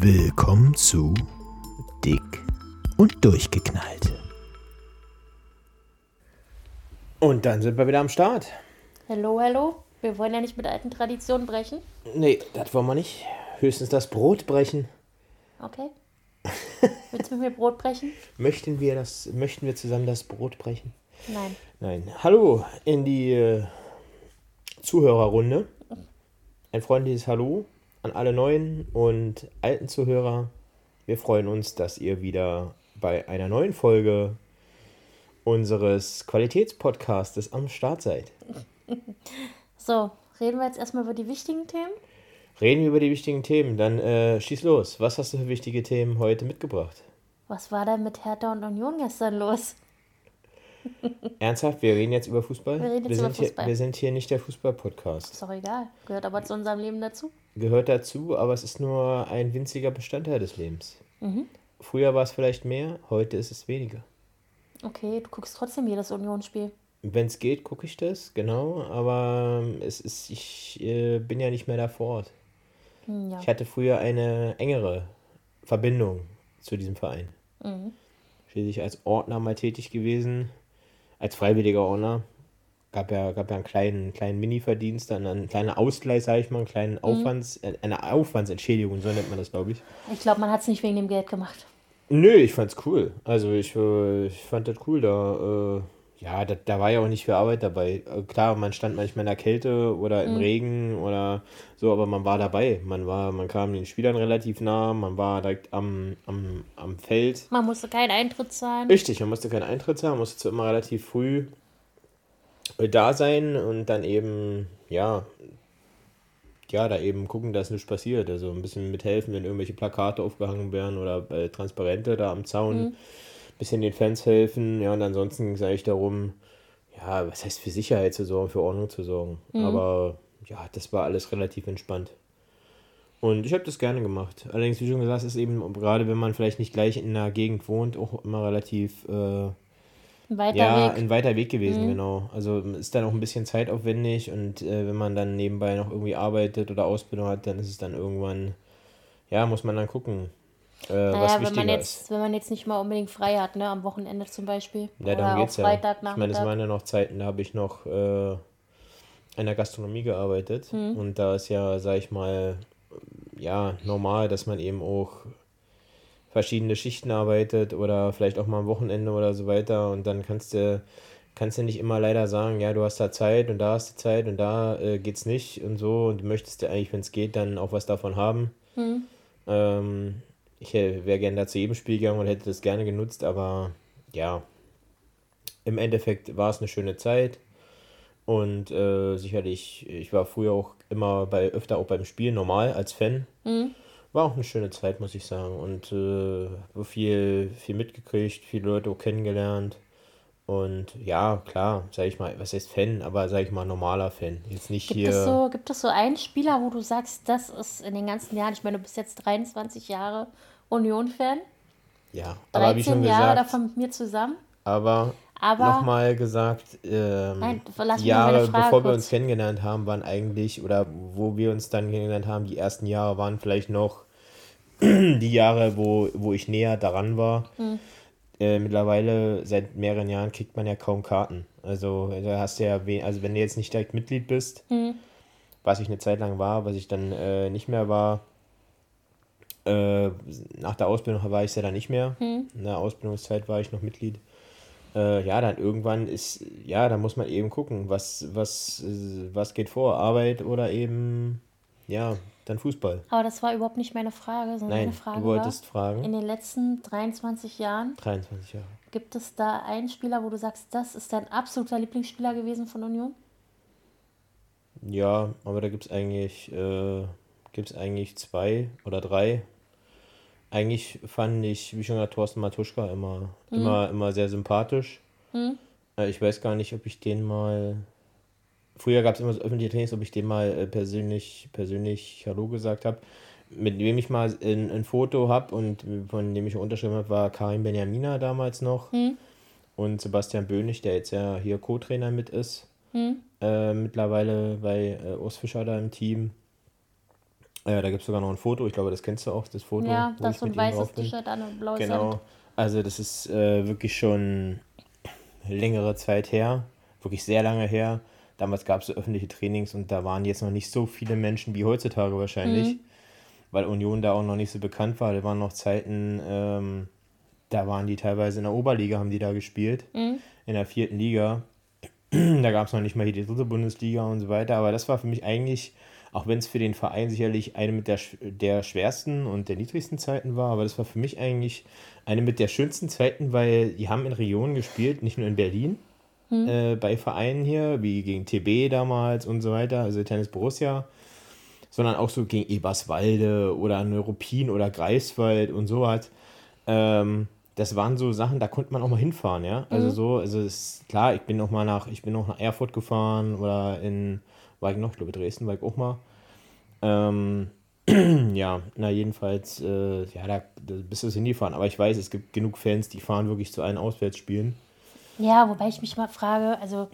Willkommen zu Dick und Durchgeknallt. Und dann sind wir wieder am Start. Hallo, hallo. Wir wollen ja nicht mit alten Traditionen brechen. Nee, das wollen wir nicht. Höchstens das Brot brechen. Okay. Willst du mit mir Brot brechen? Möchten wir, das, möchten wir zusammen das Brot brechen? Nein. Nein. Hallo in die äh, Zuhörerrunde. Ein freundliches Hallo an alle neuen und alten Zuhörer. Wir freuen uns, dass ihr wieder bei einer neuen Folge unseres Qualitätspodcastes am Start seid. So, reden wir jetzt erstmal über die wichtigen Themen. Reden wir über die wichtigen Themen. Dann äh, schieß los. Was hast du für wichtige Themen heute mitgebracht? Was war denn mit Hertha und Union gestern los? Ernsthaft, wir reden jetzt über Fußball? Wir reden jetzt sind über Fußball. Hier, wir sind hier nicht der Fußball-Podcast. Ist doch egal. Gehört aber zu unserem Leben dazu. Gehört dazu, aber es ist nur ein winziger Bestandteil des Lebens. Mhm. Früher war es vielleicht mehr, heute ist es weniger. Okay, du guckst trotzdem jedes Unionsspiel. Wenn es geht, gucke ich das, genau, aber es ist, ich äh, bin ja nicht mehr da vor Ort. Hm, ja. Ich hatte früher eine engere Verbindung zu diesem Verein. Mhm. Schließlich als Ordner mal tätig gewesen, als freiwilliger Ordner. Gab ja, gab ja einen kleinen, kleinen Mini-Verdienst, dann einen kleinen Ausgleich, sage ich mal, einen kleinen Mhm. Aufwands, äh, eine Aufwandsentschädigung, so nennt man das, glaube ich. Ich glaube, man hat es nicht wegen dem Geld gemacht. Nö, ich fand's cool. Also ich, äh, ich fand das cool. Da, äh, ja, da, da war ja auch nicht viel Arbeit dabei. Äh, Klar, man stand manchmal in der Kälte oder im Regen oder so, aber man war dabei. Man war, man kam den Spielern relativ nah, man war direkt am, am, am Feld. Man musste keinen Eintritt zahlen. Richtig, man musste keinen Eintritt haben, musste zwar immer relativ früh äh, da sein und dann eben, ja, ja, da eben gucken, dass nichts passiert. Also ein bisschen mithelfen, wenn irgendwelche Plakate aufgehangen werden oder äh, Transparente da am Zaun. Bisschen den Fans helfen. Ja, und ansonsten sage ich darum, ja, was heißt für Sicherheit zu sorgen, für Ordnung zu sorgen. Aber ja, das war alles relativ entspannt. Und ich habe das gerne gemacht. Allerdings, wie schon gesagt, ist eben, gerade wenn man vielleicht nicht gleich in einer Gegend wohnt, auch immer relativ äh, weiter ja, Weg. ein weiter Weg gewesen, genau. Also ist dann auch ein bisschen zeitaufwendig und äh, wenn man dann nebenbei noch irgendwie arbeitet oder Ausbildung hat, dann ist es dann irgendwann, ja, muss man dann gucken, äh, was Naja, wenn wichtiger man, ist. jetzt, wenn man jetzt nicht mal unbedingt frei hat, ne, am Wochenende zum Beispiel. Ja, darum auch geht's ja. Ich meine, es waren ja noch Zeiten, da habe ich noch äh, in der Gastronomie gearbeitet Hm. und da ist ja, sag ich mal, ja, normal, dass man eben auch verschiedene Schichten arbeitet oder vielleicht auch mal am Wochenende oder so weiter und dann kannst du kannst du nicht immer leider sagen, ja, du hast da Zeit und da hast du Zeit und da äh, geht's nicht und so und du möchtest ja eigentlich, wenn es geht, dann auch was davon haben. Ähm, ich äh, wäre gerne da zu jedem Spiel gegangen und hätte das gerne genutzt, aber ja, im Endeffekt war es eine schöne Zeit und äh, sicherlich, ich war früher auch immer bei öfter auch beim Spiel normal als Fan. War auch eine schöne Zeit, muss ich sagen. Und äh, habe viel, viel mitgekriegt, viele Leute auch kennengelernt. Und ja, klar, sag ich mal, was heißt Fan, aber sag ich mal normaler Fan. Jetzt nicht Gibt hier. es, so, gibt es so einen Spieler, wo du sagst, das ist in den ganzen Jahren, ich meine, du bist jetzt 23 Jahre Union-Fan, ja, aber wie 13 schon Jahre gesagt, davon mit mir zusammen. aber, Aber- nochmal gesagt, ähm, Nein, die Jahre, bevor wir kurz. uns kennengelernt haben, waren eigentlich, oder wo wir uns dann kennengelernt haben, die ersten Jahre waren vielleicht noch die Jahre, wo, wo ich näher daran war. Hm. Äh, mittlerweile, seit mehreren Jahren, kriegt man ja kaum Karten. Also, da hast du ja, also wenn du jetzt nicht direkt Mitglied bist, Hm. was ich eine Zeit lang war, was ich dann äh, nicht mehr war, äh, nach der Ausbildung war ich es ja dann nicht mehr. Hm. In der Ausbildungszeit war ich noch Mitglied. Äh, ja, dann irgendwann ist, ja, da muss man eben gucken, was, was, äh, was geht vor, Arbeit oder eben, ja, dann Fußball. Aber das war überhaupt nicht meine Frage, sondern Nein, meine Frage du wolltest war, fragen. in den letzten 23 Jahren 23 Jahre. gibt es da einen Spieler, wo du sagst, das ist dein absoluter Lieblingsspieler gewesen von Union? Ja, aber da gibt es eigentlich, äh, gibt's eigentlich zwei oder drei. Eigentlich fand ich, wie schon gesagt, Thorsten Matuschka immer, immer, immer sehr sympathisch. Äh, ich weiß gar nicht, ob ich den mal. Früher gab es immer so öffentliche Trainings, ob ich den mal äh, persönlich, persönlich Hallo gesagt habe. Mit wem ich mal ein, ein Foto habe und von dem ich unterschrieben habe, war Karim Benjamina damals noch. Und Sebastian Böhnig, der jetzt ja hier Co-Trainer mit ist. Äh, mittlerweile bei äh, Urs Fischer da im Team. Äh, da gibt es sogar noch ein Foto, ich glaube, das kennst du auch, das Foto. Ja, wo da ich ist so ein weißes. T-Shirt an und blaues Genau. Hemd. Also das ist äh, wirklich schon längere Zeit her, wirklich sehr lange her. Damals gab es so öffentliche Trainings und da waren jetzt noch nicht so viele Menschen wie heutzutage wahrscheinlich, Mhm. weil Union da auch noch nicht so bekannt war. Da waren noch Zeiten, ähm, da waren die teilweise in der Oberliga, haben die da gespielt, Mhm. in der vierten Liga. Da gab es noch nicht mal hier die dritte Bundesliga und so weiter. Aber das war für mich eigentlich, auch wenn es für den Verein sicherlich eine mit der, der schwersten und der niedrigsten Zeiten war, aber das war für mich eigentlich eine mit der schönsten Zeiten, weil die haben in Regionen gespielt, nicht nur in Berlin, äh, bei Vereinen hier, wie gegen TB damals und so weiter, also Tennis Borussia, sondern auch so gegen Eberswalde oder Neuruppin oder Greifswald und sowas. Ähm, das waren so Sachen, da konnte man auch mal hinfahren, ja. Also so, also es ist klar, ich bin noch mal nach, ich bin noch nach Erfurt gefahren oder in, war ich noch, ich glaube Dresden war ich auch mal. Ähm, ja, na jedenfalls, äh, ja, da, da bist du hingefahren. Aber ich weiß, es gibt genug Fans, die fahren wirklich zu allen Auswärtsspielen. Ja, wobei ich mich mal frage, also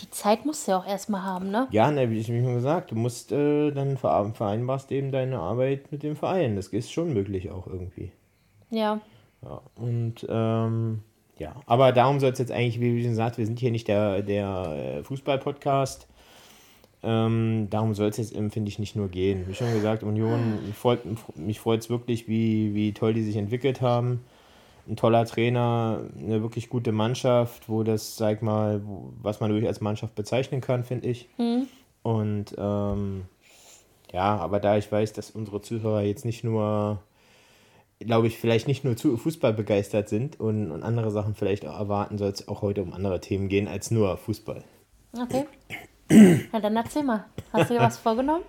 die Zeit musst du ja auch erstmal haben, ne? Ja, ne, wie ich mir schon gesagt, du musst äh, dann ver vereinbarst eben deine Arbeit mit dem Verein. Das ist schon möglich auch irgendwie. Ja. Ja, und ähm, ja, aber darum soll es jetzt eigentlich, wie schon gesagt, wir sind hier nicht der, der äh, Fußball-Podcast. Ähm, darum soll es jetzt, ähm, finde ich, nicht nur gehen. Wie schon gesagt, Union, mich freut mich freut's wirklich, wie, wie toll die sich entwickelt haben. Ein toller Trainer, eine wirklich gute Mannschaft, wo das, sag mal, was man wirklich als Mannschaft bezeichnen kann, finde ich. Und ähm, ja, aber da ich weiß, dass unsere Zuhörer jetzt nicht nur glaube ich, vielleicht nicht nur zu Fußball begeistert sind und, und andere Sachen vielleicht auch erwarten, soll es auch heute um andere Themen gehen als nur Fußball. Okay. Na dann erzähl mal. Hast du dir was vorgenommen?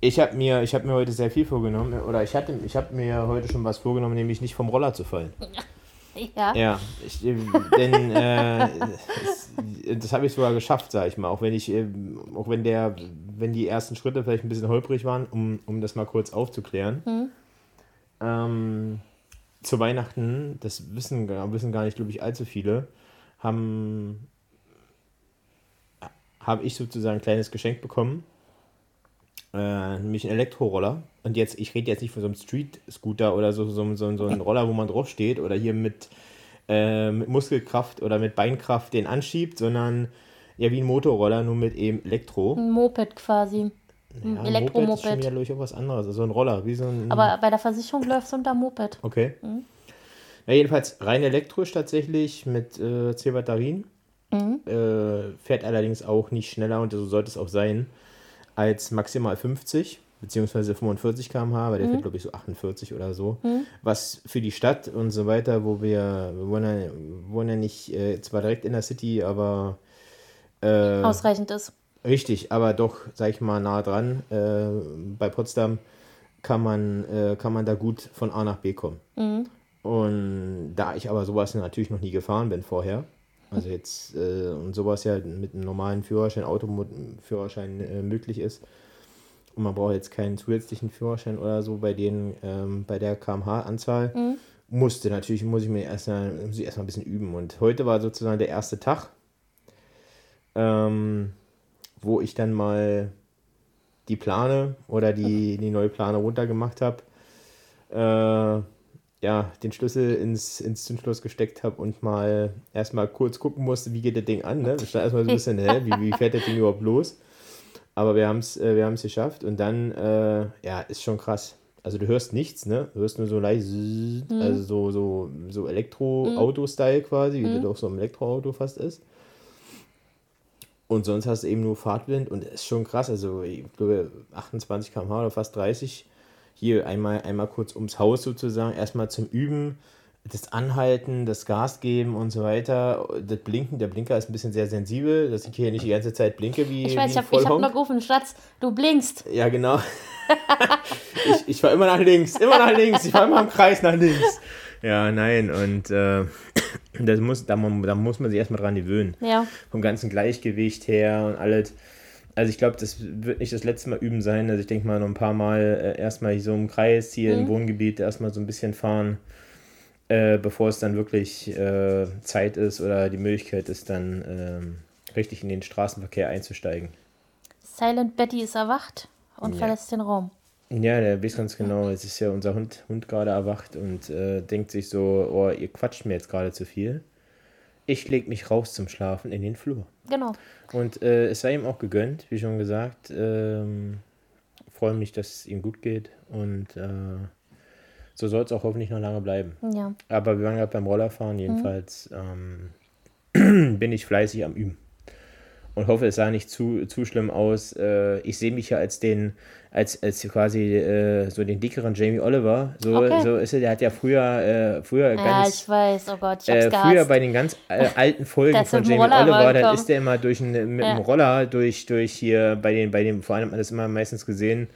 Ich habe mir, ich hab mir heute sehr viel vorgenommen, oder ich hatte, ich habe mir heute schon was vorgenommen, nämlich nicht vom Roller zu fallen. Ja. Ja, ich, äh, denn äh, es, das habe ich sogar geschafft, sage ich mal, auch wenn ich, äh, auch wenn der, wenn die ersten Schritte vielleicht ein bisschen holprig waren, um, um das mal kurz aufzuklären. Ähm, zu Weihnachten, das wissen, wissen gar nicht, glaube ich, allzu viele, haben habe ich sozusagen ein kleines Geschenk bekommen, äh, nämlich einen Elektroroller. Und jetzt, ich rede jetzt nicht von so einem Street-Scooter oder so, so, so, so einem Roller, wo man drauf steht oder hier mit, äh, mit Muskelkraft oder mit Beinkraft den anschiebt, sondern ja wie ein Motorroller, nur mit eben Elektro. Ein Moped quasi. Ja, Ein ein Moped ist schon Elektromoped. wieder, glaube ich, auch was anderes. Also ein Roller, wie so ein. Aber bei der Versicherung läuft es unter Moped. Okay. Na, jedenfalls rein elektrisch tatsächlich mit äh, 10 Batterien. Äh, fährt allerdings auch nicht schneller und so sollte es auch sein als maximal 50 beziehungsweise 45 km/h, weil der fährt glaube ich so 48 oder so. Was für die Stadt und so weiter, wo wir, wir wohnen ja, wohnen ja nicht äh, zwar direkt in der City, aber äh, Ausreichend ist. Richtig, aber doch, sag ich mal, nah dran. Äh, bei Potsdam kann man, äh, kann man da gut von A nach B kommen. Und da ich aber sowas natürlich noch nie gefahren bin vorher, also jetzt äh, und sowas ja mit einem normalen Führerschein, Autoführerschein äh, möglich ist, und man braucht jetzt keinen zusätzlichen Führerschein oder so bei denen, ähm, bei der kmh-Anzahl, musste natürlich, muss ich mir erstmal muss ich erstmal ein bisschen üben. Und heute war sozusagen der erste Tag, ähm, wo ich dann mal die Plane oder die, die neue Plane runtergemacht habe, äh, ja, den Schlüssel ins, ins Zündschloss gesteckt habe und mal erstmal kurz gucken musste, wie geht das Ding an. Ne? Ich stand erstmal so ein bisschen, hä, wie, wie fährt das Ding überhaupt los? Aber wir haben es äh, wir haben's geschafft und dann, äh, ja, ist schon krass. Also du hörst nichts, ne? Du hörst nur so leicht, zzzzt, also so, so, so Elektro-Auto-Style quasi, wie das auch so im Elektroauto fast ist. Und sonst hast du eben nur Fahrtwind und es ist schon krass. Also ich glaube 28 km/h oder fast 30. Hier einmal, einmal kurz ums Haus sozusagen, erstmal zum Üben, das Anhalten, das Gas geben und so weiter. Das Blinken, der Blinker ist ein bisschen sehr sensibel, dass ich hier nicht die ganze Zeit blinke wie, Ich weiß, wie ich habe hab gerufen, Schatz, du blinkst. Ja, genau. ich ich fahre immer nach links, immer nach links. Ich fahre immer im Kreis nach links. Ja, nein, und äh, das muss, da, da muss man sich erstmal dran gewöhnen. Ja. Vom ganzen Gleichgewicht her und alles. Also ich glaube, das wird nicht das letzte Mal üben sein. Also ich denke mal noch ein paar Mal äh, erstmal hier so im Kreis, hier im Wohngebiet erstmal so ein bisschen fahren, äh, bevor es dann wirklich äh, Zeit ist oder die Möglichkeit ist, dann ähm, richtig in den Straßenverkehr einzusteigen. Silent Betty ist erwacht und Ja. verlässt den Raum. Ja, der weiß ganz genau. Es ist ja unser Hund, Hund gerade erwacht und äh, denkt sich so, oh, ihr quatscht mir jetzt gerade zu viel. Ich leg mich raus zum Schlafen in den Flur. Genau. Und äh, es sei ihm auch gegönnt, wie schon gesagt. Ähm, freue mich, dass es ihm gut geht und äh, so soll es auch hoffentlich noch lange bleiben. Ja. Aber wir waren gerade beim Rollerfahren, jedenfalls ähm, bin ich fleißig am Üben. Und hoffe, es sah nicht zu, zu schlimm aus. Äh, ich sehe mich ja als den, als, als quasi äh, so den dickeren Jamie Oliver. So, Okay. so ist er, der hat ja früher, äh, früher Ja, ganz. ich weiß, oh Gott, ich hab's Äh, gehasst. früher bei den ganz äh, alten Folgen von Jamie Roller Oliver, da ist der immer durch ein, mit Ja. dem Roller durch, durch hier bei den, bei dem, vor allem hat man das immer meistens gesehen,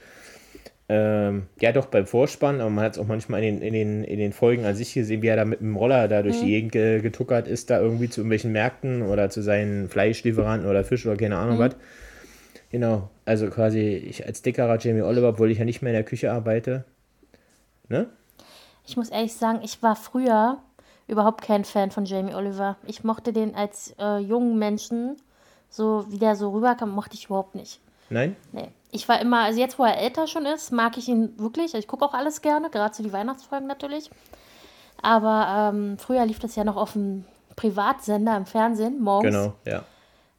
ähm, ja doch beim Vorspann, aber man hat es auch manchmal in den, in, den, in den Folgen an sich gesehen, wie er da mit dem Roller da Mhm. durch die Gegend ge- getuckert ist, da irgendwie zu irgendwelchen Märkten oder zu seinen Fleischlieferanten oder Fisch oder keine Mhm. Ahnung was. Genau, also quasi ich als dickerer Jamie Oliver, obwohl ich ja nicht mehr in der Küche arbeite. Ne? Ich muss ehrlich sagen, ich war früher überhaupt kein Fan von Jamie Oliver. Ich mochte den als äh, jungen Menschen, so wie der so rüberkam, mochte ich überhaupt nicht. Nein? Nee. Ich war immer, also jetzt, wo er älter schon ist, mag ich ihn wirklich. Ich gucke auch alles gerne, gerade so die Weihnachtsfolgen natürlich. Aber ähm, früher lief das ja noch auf dem Privatsender im Fernsehen, morgens. Genau, ja.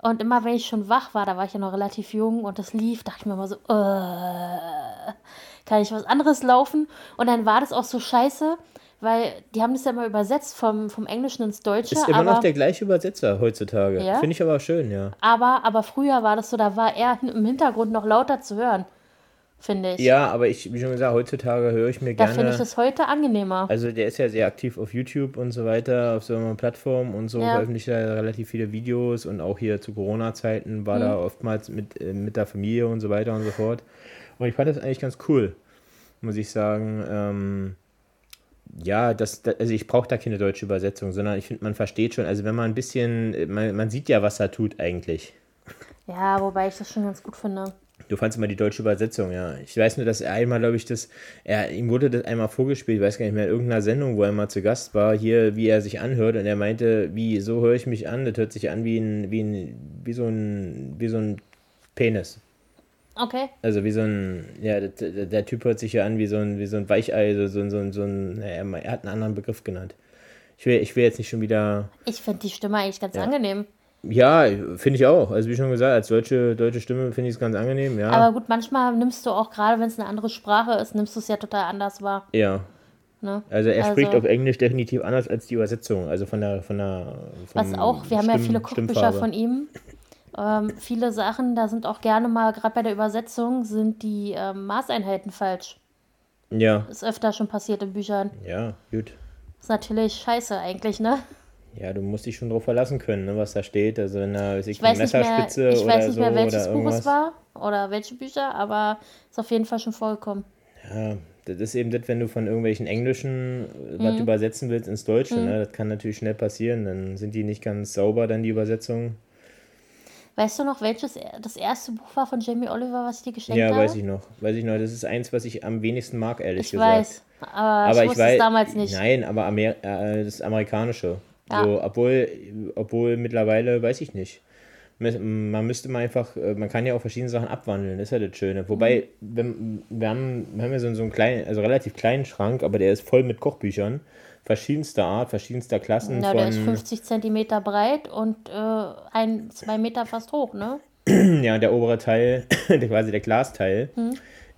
Und immer, wenn ich schon wach war, da war ich ja noch relativ jung und das lief, dachte ich mir immer so, äh, kann ich was anderes laufen? Und dann war das auch so scheiße, weil die haben das ja immer übersetzt vom, vom Englischen ins Deutsche. Ist immer aber, noch der gleiche Übersetzer heutzutage. Ja? Finde ich aber schön, ja. aber, aber früher war das so, da war er im Hintergrund noch lauter zu hören, finde ich. Ja, aber ich, wie schon gesagt, heutzutage höre ich mir da finde gerne. ich das heute angenehmer. Also der ist ja sehr aktiv auf YouTube und so weiter, auf so einer Plattform und so, Ja. veröffentlicht er relativ viele Videos und auch hier zu Corona-Zeiten war Mhm. da oftmals mit, äh, mit der Familie und so weiter und so fort. Und ich fand das eigentlich ganz cool, muss ich sagen. Ähm, ja, das, also ich brauche da keine deutsche Übersetzung, sondern ich finde, man versteht schon, also wenn man ein bisschen, man, man sieht ja, was er tut eigentlich. Ja, wobei ich das schon ganz gut finde. Du fandst immer die deutsche Übersetzung, ja. Ich weiß nur, dass er einmal, glaube ich, das, er, ihm wurde das einmal vorgespielt, ich weiß gar nicht mehr, in irgendeiner Sendung, wo er mal zu Gast war, hier, wie er sich anhört und er meinte, wie, so höre ich mich an, das hört sich an wie ein, wie ein, wie so ein, wie so ein Penis. Okay. Also wie so ein, ja, der, der Typ hört sich ja an wie so ein, wie so ein Weichei, so, so, ein- so, so ein, naja, er hat einen anderen Begriff genannt. Ich will, ich will jetzt nicht schon wieder, Ich finde die Stimme eigentlich ganz angenehm. ja, finde ich auch. Also wie schon gesagt, als deutsche, deutsche Stimme finde ich es ganz angenehm, ja. Aber gut, manchmal nimmst du auch, gerade wenn es eine andere Sprache ist, nimmst du es ja total anders wahr. ja, Ne? Also er Also- spricht auf Englisch definitiv anders als die Übersetzung, also von der von der Was vom auch, wir haben ja Stimm- viele Kochbücher Stimmfarbe. von ihm. Ähm, viele Sachen, da sind auch gerne mal, gerade bei der Übersetzung, sind die ähm, Maßeinheiten falsch. Ja, Ist öfter schon passiert in Büchern. ja, gut. Ist natürlich scheiße eigentlich, ne? Ja, du musst dich schon drauf verlassen können, ne, was da steht. Also wenn da weiß ich, Ich weiß nicht mehr, Messerspitze ich oder weiß nicht so mehr welches Buch es war oder welche Bücher, aber ist auf jeden Fall schon vorgekommen. Ja, das ist eben das, wenn du von irgendwelchen Englischen äh, Mhm. was übersetzen willst ins Deutsche, ne? Das kann natürlich schnell passieren. Dann sind die nicht ganz sauber, dann die Übersetzungen. Weißt du noch, welches das erste Buch war von Jamie Oliver, was ich dir geschenkt Ja, habe? weiß ich noch. Weiß ich noch. Das ist eins, was ich am wenigsten mag, ehrlich Ich gesagt. weiß, aber, aber ich ich wusste weiß es damals nicht. Nein, aber Amer äh, das amerikanische. Ja. So, obwohl, obwohl mittlerweile weiß ich nicht. Man müsste mal einfach, äh, man kann ja auch verschiedene Sachen abwandeln, das ist ja das Schöne. Wobei, Mhm. wenn, wir, haben, wir haben ja so, so einen kleinen, also relativ kleinen Schrank, aber der ist voll mit Kochbüchern. Verschiedenster Art, verschiedenster Klassen Ja, der ist von. 50 Zentimeter breit und äh, ein, zwei Meter fast hoch, ne? Ja, der obere Teil, der, quasi der Glasteil,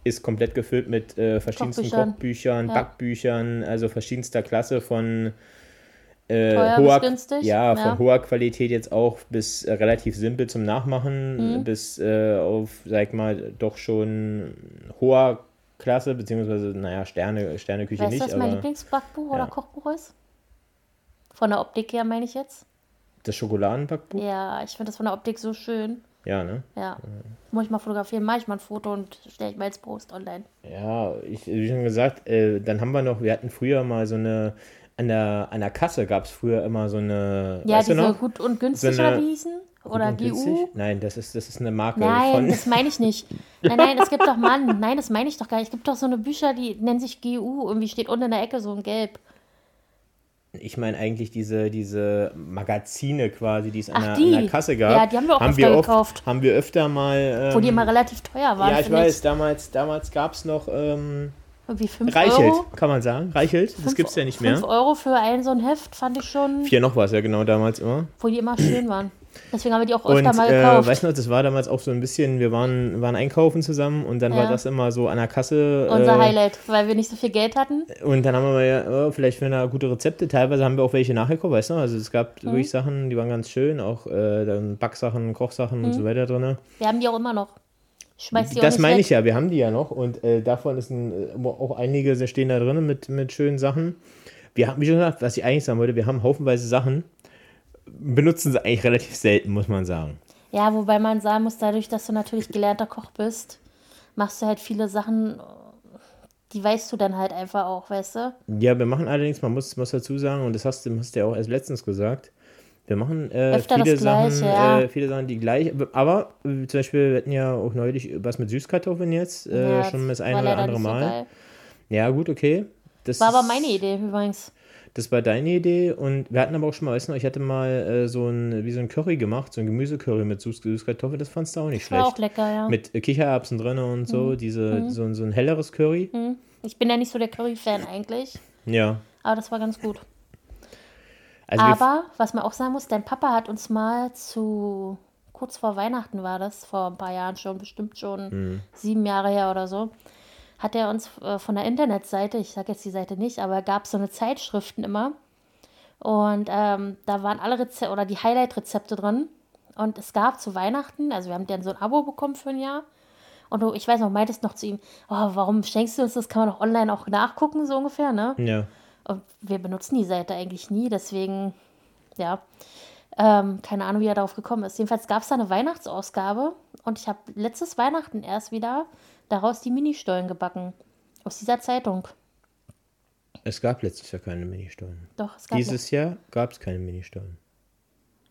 ist komplett gefüllt mit äh, verschiedensten. Kochbüchern. Kochbüchern, Ja. Backbüchern, also verschiedenster Klasse von äh, hoher, günstig, ja, von ja. hoher Qualität jetzt auch bis äh, relativ simpel zum Nachmachen, Mhm. bis äh, auf, sag mal, doch schon hoher Klasse, beziehungsweise, naja, Sterne, Sterneküche Weißt du, nicht, was mein Lieblingsbackbuch ja. oder Kochbuch ist? Von der Optik her meine ich jetzt. das Schokoladenbackbuch? Ja, ich finde das von der Optik so schön. Ja, ne? Ja. Muss ich mal fotografieren, mache ich mal ein Foto und stelle ich mal als Post online. Ja, ich, wie schon gesagt, äh, dann haben wir noch, wir hatten früher mal so eine, an der, an der Kasse gab es früher immer so eine, Ja, weißt du diese gut und günstig So eine- oder wie hießen? Oder GU? Nein, das ist, das ist eine Marke Nein, von. das meine ich nicht. Nein, nein, es gibt doch, Mann, nein, das meine ich doch gar nicht. Es gibt doch so eine Bücher, die nennen sich GU, irgendwie steht unten in der Ecke so ein Gelb. Ich meine eigentlich diese, diese Magazine quasi, die es an, Ach, der, die. an der Kasse gab. Ja, die haben wir auch haben öfter wir oft, gekauft. Haben wir öfter mal. Wo die ähm, immer relativ teuer waren. Ja, ich weiß, damals, damals gab es noch ähm, Irgendwie 5 Reichelt, Euro. kann man sagen. Reichelt, das Fünf- gibt es ja nicht mehr. 5 Euro für ein so ein Heft fand ich schon, Vier noch was, ja genau, damals immer. wo die immer schön waren. Deswegen haben wir die auch öfter Und mal äh, gekauft. weißt du noch, das war damals auch so ein bisschen, wir waren, waren einkaufen zusammen und dann war Ja. das immer so an der Kasse. Unser äh, Highlight, weil wir nicht so viel Geld hatten. Und dann haben wir mal, ja, oh, vielleicht für eine gute Rezepte. Teilweise haben wir auch welche nachgekauft, weißt du? Also es gab Mhm. wirklich Sachen, die waren ganz schön, auch äh, dann Backsachen, Kochsachen Mhm. und so weiter drin. Wir haben die auch immer noch. Schmeiß die auch Das meine ich ja, wir haben die ja noch und äh, davon ist ein, äh, auch einige sehr stehen da drin mit, mit schönen Sachen. Wir haben, wie schon gesagt, was ich eigentlich sagen wollte, wir haben haufenweise Sachen, benutzen sie eigentlich relativ selten, muss man sagen. Ja, wobei man sagen muss, dadurch, dass du natürlich gelernter Koch bist, machst du halt viele Sachen, die weißt du dann halt einfach auch, weißt du? Ja, wir machen allerdings, man muss, muss dazu sagen, und das hast du hast du ja auch erst letztens gesagt, wir machen äh, viele, Sachen, Gleiche, ja. äh, viele Sachen, die gleich, aber äh, zum Beispiel, wir hatten ja auch neulich was mit Süßkartoffeln jetzt, äh, ja, schon das eine oder andere so Mal. geil. Ja, gut, okay. Das War aber meine Idee übrigens. Das war deine Idee und wir hatten aber auch schon mal, weißt du ich hatte mal äh, so ein, wie so ein Curry gemacht, so ein Gemüsecurry mit Süß Süßkartoffeln, das fandst du auch nicht War schlecht. auch lecker, ja. Mit äh, Kichererbsen drin und so, Mhm. diese, so, ein- so ein helleres Curry. Hm. Ich bin ja nicht so der Curry-Fan eigentlich, Ja. aber das war ganz gut. Also Aber, was man auch sagen muss, dein Papa hat uns mal zu, kurz vor Weihnachten war das, vor ein paar Jahren schon, bestimmt schon Mhm. sieben Jahre her oder so, hat er uns äh, von der Internetseite, ich sage jetzt die Seite nicht, aber gab so eine Zeitschriften immer. Und ähm, da waren alle Rezepte oder die Highlight-Rezepte drin. Und es gab zu Weihnachten, also wir haben dann so ein Abo bekommen für ein Jahr. Und du, ich weiß noch, meintest noch zu ihm, oh, warum schenkst du uns das? Kann man doch online auch nachgucken, so ungefähr, ne? ja. Und wir benutzen die Seite eigentlich nie, deswegen, ja, ähm, keine Ahnung, wie er darauf gekommen ist. Jedenfalls gab es da eine Weihnachtsausgabe und ich habe letztes Weihnachten erst wieder daraus die Ministollen gebacken. Aus dieser Zeitung. Es gab letztes Jahr keine Ministollen. Doch, es gab Dieses Jahr gab es keine Ministollen.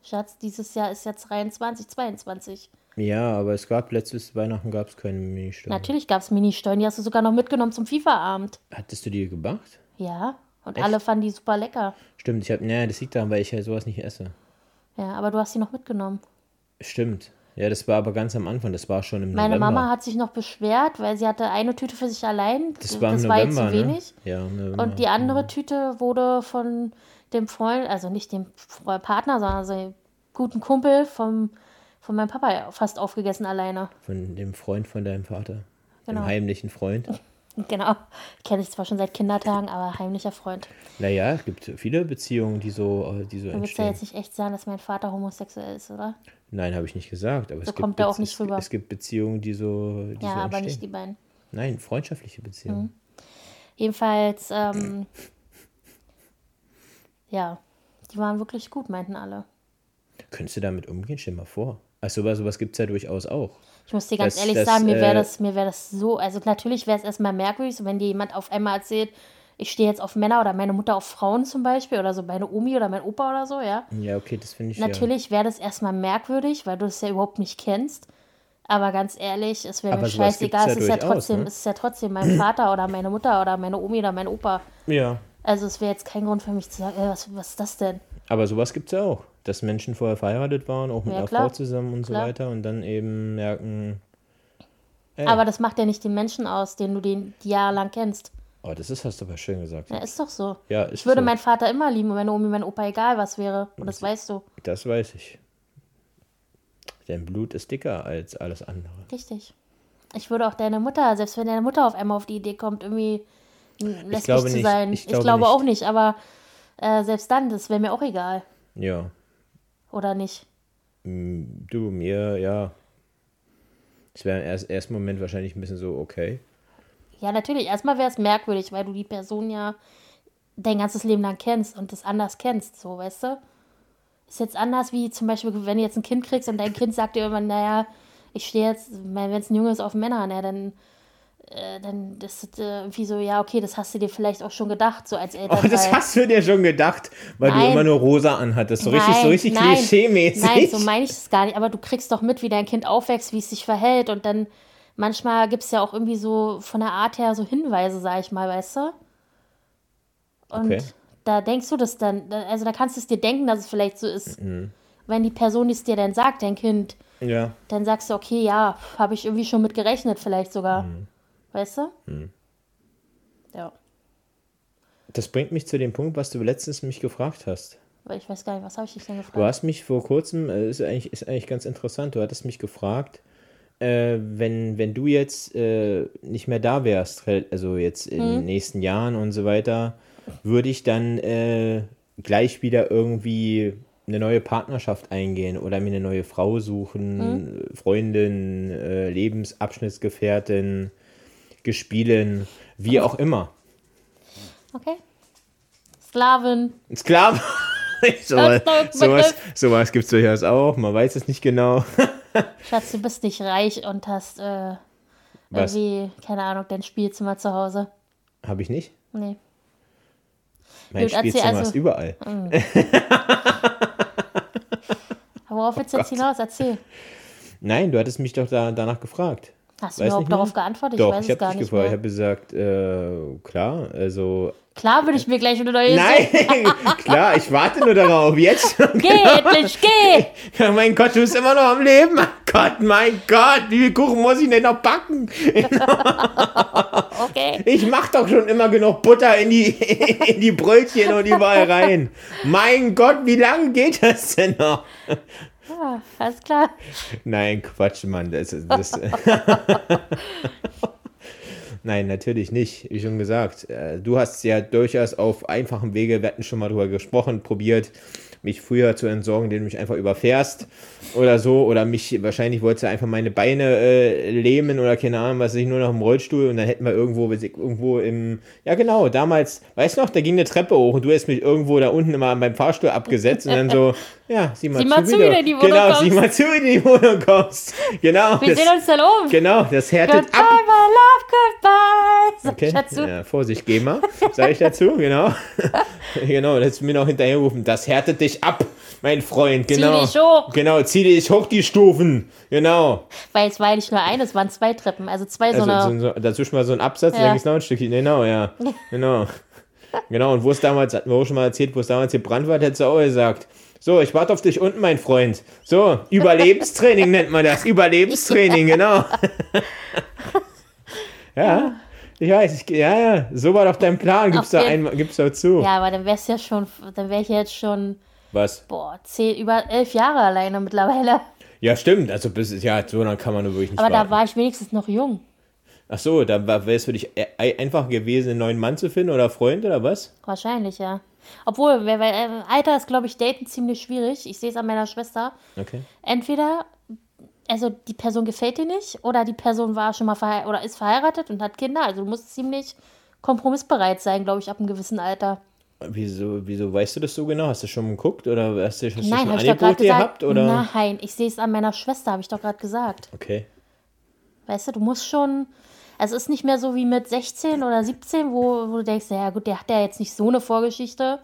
Schatz, dieses Jahr ist jetzt 23, 22. Ja, aber es gab letztes Weihnachten gab es keine Ministollen. Natürlich gab es Ministollen, die hast du sogar noch mitgenommen zum FIFA-Abend. Hattest du die gemacht? Ja, und Echt? alle fanden die super lecker. Stimmt, ich habe, naja, das liegt daran, weil ich ja sowas nicht esse. Ja, aber du hast sie noch mitgenommen. Stimmt. Ja, das war aber ganz am Anfang, das war schon im Meine November. Mama hat sich noch beschwert, weil sie hatte eine Tüte für sich allein. das war im das November, war ihr zu ne? wenig. Ja, im November. Und die andere Tüte wurde von dem Freund, also nicht dem Partner, sondern so einem guten Kumpel vom, von meinem Papa fast aufgegessen alleine. Von dem Freund von deinem Vater. Genau. Dem heimlichen Freund. Genau. Kenne ich zwar schon seit Kindertagen, aber heimlicher Freund. Naja, es gibt viele Beziehungen, die so, äh, die so Du willst ja entstehen. jetzt nicht echt sagen, dass mein Vater homosexuell ist, oder? Nein, habe ich nicht gesagt. Aber es So gibt kommt er auch Bez- nicht es, rüber. Es gibt Beziehungen, die so, die ja, so aber entstehen. nicht die beiden. Nein, freundschaftliche Beziehungen. Jedenfalls, ähm, ja, die waren wirklich gut, meinten alle. Könntest du damit umgehen? Stell dir mal vor. Ach, sowas, sowas gibt es ja durchaus auch. Ich muss dir ganz Das- ehrlich das, sagen, mir wäre äh, das, mir wäre das so, also natürlich wäre es erstmal merkwürdig, wenn dir jemand auf einmal erzählt, ich stehe jetzt auf Männer oder meine Mutter auf Frauen zum Beispiel oder so meine Omi oder mein Opa oder so, ja. Ja, okay, das finde ich Natürlich wäre das erstmal merkwürdig, weil du es ja überhaupt nicht kennst. Aber ganz ehrlich, es wäre mir scheißegal, es ja ist ja trotzdem, ne? es ist ja trotzdem mein Vater oder meine Mutter oder meine Omi oder mein Opa. ja. Also es wäre jetzt kein Grund für mich zu sagen, äh, was, was ist das denn? Aber sowas gibt es ja auch. Dass Menschen vorher verheiratet waren, auch mit Ja, einer klar. Frau zusammen und so Klar. weiter und dann eben merken, ey, Aber das macht ja nicht den Menschen aus, den du den jahrelang kennst. oh, das ist, hast du aber schön gesagt. Ja, ist doch so. Ja, ist Ich würde so. meinen Vater immer lieben und meine Omi, mein Opa, egal was wäre. Und das weißt du. Das weiß ich. Dein Blut ist dicker als alles andere. Richtig. Ich würde auch deine Mutter, selbst wenn deine Mutter auf einmal auf die Idee kommt, irgendwie lesbisch glaube zu nicht. sein. Ich Ich glaube glaube, nicht. auch nicht, aber äh, selbst dann, das wäre mir auch egal. Ja. Oder nicht? Mm, Du, mir, ja. Es wäre im erst, ersten Moment wahrscheinlich ein bisschen so, okay. Ja, natürlich. Erstmal wäre es merkwürdig, weil du die Person ja dein ganzes Leben lang kennst und das anders kennst, so, weißt du? Ist jetzt anders wie zum Beispiel, wenn du jetzt ein Kind kriegst und dein Kind sagt dir irgendwann, naja, ich stehe jetzt, wenn es ein Junge ist, auf Männer, na, dann, äh, dann das ist äh, irgendwie so, ja, okay, das hast du dir vielleicht auch schon gedacht, so als Oh, Elternteil. das hast du dir schon gedacht, weil du Nein. immer nur rosa anhattest. So richtig, so Nein, richtig nein, klischee-mäßig. Nein, so meine ich es gar nicht. Aber du kriegst doch mit, wie dein Kind aufwächst, wie es sich verhält. Und dann manchmal gibt es ja auch irgendwie so von der Art her so Hinweise, sag ich mal, weißt du? Und Okay. da denkst du das dann, da- also da kannst du es dir denken, dass es vielleicht so ist. Mhm. Wenn die Person es dir dann sagt, dein Kind, Ja. dann sagst du, okay, ja, habe ich irgendwie schon mit gerechnet, vielleicht sogar. Mhm. Weißt du? Ja, Das bringt mich zu dem Punkt, was du letztens mich gefragt hast. weil ich weiß gar nicht, was habe ich dich denn gefragt? Du hast mich vor kurzem, äh, ist eigentlich, ist eigentlich ganz interessant, du hattest mich gefragt, äh, wenn, wenn du jetzt äh, nicht mehr da wärst, also jetzt in den nächsten Jahren und so weiter, würde ich dann äh, gleich wieder irgendwie eine neue Partnerschaft eingehen oder mir eine neue Frau suchen, Freundin, äh, Lebensabschnittsgefährtin, gespielen, wie auch immer. Okay. Sklaven. neuer sowas Begriff. sowas gibt es durchaus auch, man weiß es nicht genau. Schatz, du bist nicht reich und hast äh, Was? irgendwie, keine Ahnung, dein Spielzimmer zu Hause. Habe ich nicht? Nee. Mein Gut, Spielzimmer also- ist überall. Aber worauf willst du jetzt hinaus? Erzähl. Nein, du hattest mich doch da, danach gefragt. Hast du Weiß überhaupt nicht darauf geantwortet? doch, ich weiß ich es gar nicht gefragt. Ich habe gesagt, äh, klar, also. Klar würde ich mir gleich eine neue Nein, klar, ich warte nur darauf. Jetzt. Geh, endlich, geh! Ja, mein Gott, du bist immer noch am Leben. Mein Gott, mein Gott, wie viel Kuchen muss ich denn noch backen? Okay. Ich mach doch schon immer genug Butter in die, in die Brötchen und überall rein. Mein Gott, wie lange geht das denn noch? Ja, alles klar. Nein, Quatsch, Mann. Das, ist- das Nein, natürlich nicht. Wie schon gesagt, äh, du hast ja durchaus auf einfachem Wege, wir hatten schon mal drüber gesprochen, probiert, mich früher zu entsorgen, indem du mich einfach überfährst oder so. Oder mich, wahrscheinlich wolltest du einfach meine Beine äh, lähmen oder keine Ahnung, was ich, nur noch im Rollstuhl und dann hätten wir irgendwo, irgendwo im, ja genau, damals, weißt du noch, da ging eine Treppe hoch und du hast mich irgendwo da unten immer beim Fahrstuhl abgesetzt und dann so, ja, sieh mal, Sieh mal zu, wie du- wie du in die Wohnung Genau, sieh kommst. mal zu, wie du in die Wohnung kommst. Genau. Wir das- sehen uns dann um. Genau, das härtet Goodbye, ab. my love, goodbye. Sag Okay. ich dazu. Ja, Vorsicht, geh mal, sage ich dazu, genau. genau, das mir noch hinterherrufen. Das härtet dich ab, mein Freund, genau. dich hoch. Genau, zieh dich hoch die Stufen, genau. Weil es war ja nicht nur eine, es waren zwei Treppen. Also zwei so Also eine. so, so, dazwischen mal so ein Absatz, Ja. dann ging's noch ein Stückchen, genau, ja. Genau. Genau, und wo es damals, hatten wir auch schon mal erzählt, wo es damals gebrannt war, hättest du auch gesagt. So, ich warte auf dich unten, mein Freund. So, Überlebenstraining nennt man das. Überlebenstraining, genau. ja, ich weiß, ich, ja, ja, so war doch dein Plan, gib's Auf da da zu. Ja, aber dann wär's ja schon, dann wäre ich jetzt schon, Was? boah, zehn, über elf Jahre alleine mittlerweile. Ja, stimmt, also bis, ja, so lange kann man nur wirklich nicht Aber da warten. war ich wenigstens noch jung. Ach so, da wäre es für dich e- einfach gewesen, einen neuen Mann zu finden oder Freund oder was? Wahrscheinlich, ja. Obwohl, weil, weil, äh, Alter ist, glaube ich, daten ziemlich schwierig. Ich sehe es an meiner Schwester. Okay. Entweder, also die Person gefällt dir nicht oder die Person war schon mal verheiratet oder ist verheiratet und hat Kinder. Also du musst ziemlich kompromissbereit sein, glaube ich, ab einem gewissen Alter. Wieso, wieso weißt du das so genau? Hast du schon geguckt oder hast du, hast du Nein, schon doch gerade Angebote gehabt? Oder? Nein, ich sehe es an meiner Schwester, habe ich doch gerade gesagt. Okay. Weißt du, du musst schon. Also es ist nicht mehr so wie mit 16 oder 17, wo, wo du denkst, ja gut, der hat ja jetzt nicht so eine Vorgeschichte.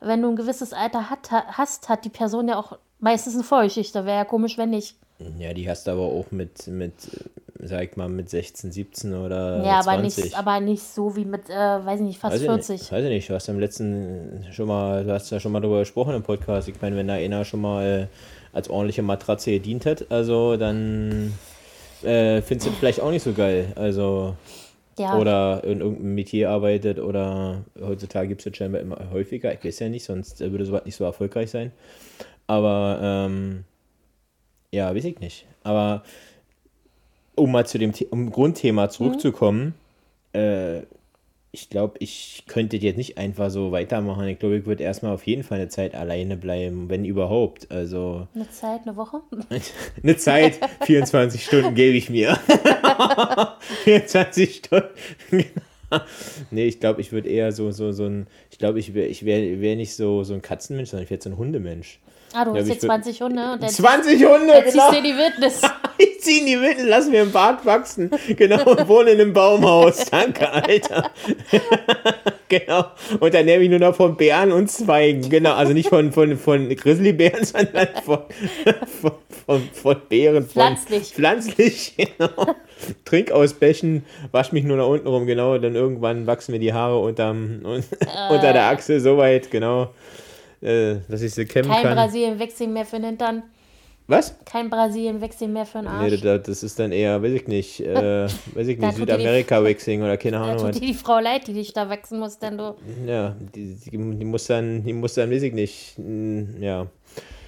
Wenn du ein gewisses Alter hat, ha- hast, hat die Person ja auch meistens eine Vorgeschichte. Wäre ja komisch, wenn nicht. Ja, die hast du aber auch mit, mit, äh, sag ich mal, mit 16, 17 oder ja, aber 20. nicht, aber nicht so wie mit, äh, weiß ich nicht, fast weiß ich 40. Nicht, weiß ich nicht, du hast ja im letzten schon mal, du hast ja schon mal darüber gesprochen im Podcast. Ich meine, wenn da einer schon mal als ordentliche Matratze gedient hat, also dann äh, findest du vielleicht auch nicht so geil. Also, Ja, oder in irgendeinem Metier arbeitet oder heutzutage gibt es das scheinbar immer häufiger. Ich weiß ja nicht, sonst äh, würde sowas nicht so erfolgreich sein. Aber ähm, ja, weiß ich nicht. Aber um mal zu dem um Grundthema zurückzukommen, äh, ich glaube, ich könnte jetzt nicht einfach so weitermachen. Ich glaube, ich würde erstmal auf jeden Fall eine Zeit alleine bleiben, wenn überhaupt. Also eine Zeit, eine Woche. eine Zeit, 24 Stunden gebe ich mir. 24 Stunden. nee, ich glaube, ich würde eher so, so, so ein, ich glaube, ich wäre ich wär, wär nicht so, so ein Katzenmensch, sondern ich wäre so ein Hundemensch. Ah, du hast jetzt viel- 20 Hunde und dann 20 Hunde, jetzt ziehst genau. du in die Wildnis. Ich zieh in die Witten, lass mir einen Bart wachsen. Genau, und wohne in einem Baumhaus. Danke, Alter. genau. Und dann nehme ich nur noch von Bären und Zweigen. Genau, also nicht von, von, von Grizzlybären, sondern von, von, von, von Beeren. Von, Pflanzlich. Pflanzlich, genau. Trink aus Bächen, wasch mich nur nach unten rum, genau. Dann irgendwann wachsen mir die Haare unterm, un, unter der Achse so weit, genau, äh, dass ich sie kämmen Kein kann. Brasilien-Wechsel mehr für den Hintern. Was? Kein Brasilien-Wechsel mehr für den Arsch. Nee, das, das ist dann eher, weiß ich nicht, äh, weiß ich Da nicht, tut Südamerika-Waxing oder keine Da Ahnung tut was. dir die Frau leid, die dich da wachsen muss, denn du. Ja, die, die, die muss dann, die muss dann, weiß ich nicht, mm, ja,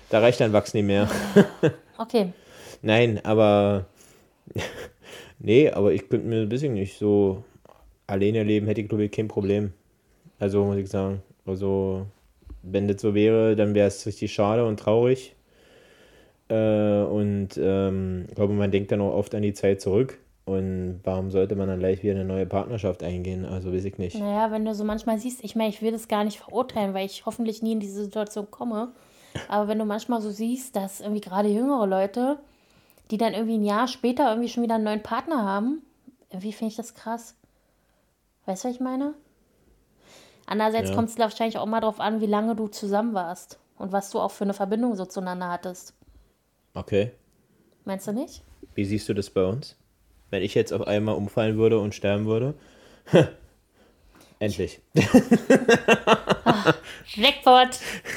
da reicht dann Wachs nicht mehr. Okay. Nein, aber, nee, aber ich könnte mir, weiß ich nicht, so alleine leben hätte ich, glaube ich, kein Problem. Also, muss ich sagen, also, wenn das so wäre, dann wäre es richtig schade und traurig. Äh, und ähm, ich glaube, man denkt dann auch oft an die Zeit zurück. Und warum sollte man dann gleich wieder eine neue Partnerschaft eingehen? Also weiß ich nicht. Naja, wenn du so manchmal siehst, ich meine, ich will das gar nicht verurteilen, weil ich hoffentlich nie in diese Situation komme. Aber wenn du manchmal so siehst, dass irgendwie gerade jüngere Leute, die dann irgendwie ein Jahr später irgendwie schon wieder einen neuen Partner haben, irgendwie finde ich das krass. Weißt du, was ich meine? Andererseits Ja. kommt es wahrscheinlich auch mal drauf an, wie lange du zusammen warst und was du auch für eine Verbindung so zueinander hattest. Okay. Meinst du nicht? Wie siehst du das bei uns? Wenn ich jetzt auf einmal umfallen würde und sterben würde? Endlich. Jackpot!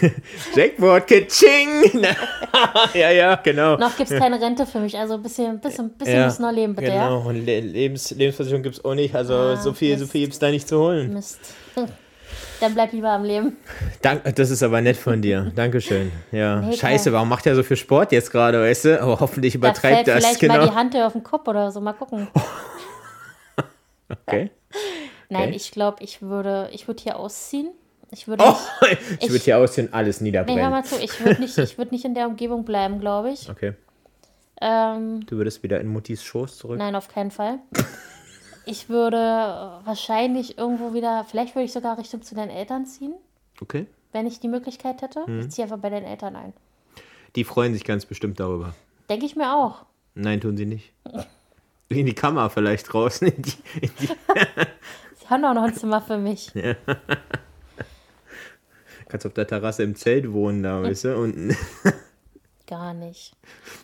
Jackpot, Kitching! ja, ja, genau. Noch gibt es keine Rente für mich, also ein bisschen, bisschen, bisschen ja, muss noch leben, bitte, ja? Genau, und Le Lebens Lebensversicherung gibt es auch nicht. Also Ah, so viel, so viel gibt es da nicht zu holen. Mist. Dann bleib lieber am Leben. Dank, das ist aber nett von dir. Dankeschön. Ja. Mega. Scheiße, warum macht er so viel Sport jetzt gerade, weißt du? Aber hoffentlich Da übertreibt fällt das. vielleicht mal die Genau. Hand auf den Kopf oder so. Mal gucken. Okay. Nein, Okay. ich glaube, ich würde, ich würde hier ausziehen. Ich würde Oh, nicht, ich würde hier ausziehen, alles nee, hör niederbrennen. mal zu, ich würde nicht, ich würde nicht in der Umgebung bleiben, glaube ich. Okay. Ähm, Du würdest wieder in Muttis Schoß zurück. nein, auf keinen Fall. Ich würde wahrscheinlich irgendwo wieder, vielleicht würde ich sogar Richtung zu deinen Eltern ziehen, Okay. wenn ich die Möglichkeit hätte. Mhm. Ich ziehe einfach bei deinen Eltern ein. Die freuen sich ganz bestimmt darüber. Denke ich mir auch. Nein, tun sie nicht. In die Kammer vielleicht draußen. In die, in die, Sie haben auch noch ein Zimmer für mich. kannst auf der Terrasse im Zelt wohnen da, weißt du? Und Gar nicht.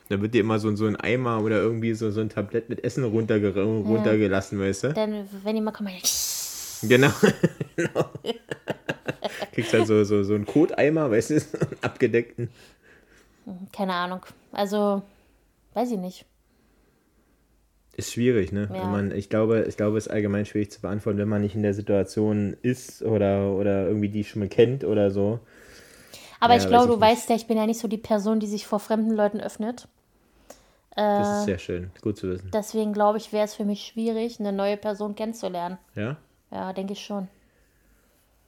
da wird dir immer so, so ein Eimer oder irgendwie so, so ein Tablett mit Essen runterge runtergelassen, weißt du? Denn wenn die mal kommen, Genau. genau. Kriegst halt so, so, so einen Koteimer, weißt du, so einen abgedeckten. keine Ahnung. Also, weiß ich nicht. Ist schwierig, ne? Ja. Wenn man, ich glaube, ich glaube, es ist allgemein schwierig zu beantworten, wenn man nicht in der Situation ist oder, oder irgendwie die schon mal kennt oder so. Aber Ja, ich glaube, du nicht. weißt ja, ich bin ja nicht so die Person, die sich vor fremden Leuten öffnet. Das Äh. ist sehr schön. Gut zu wissen. Deswegen glaube ich, wäre es für mich schwierig, eine neue Person kennenzulernen. Ja? Ja, denke ich schon.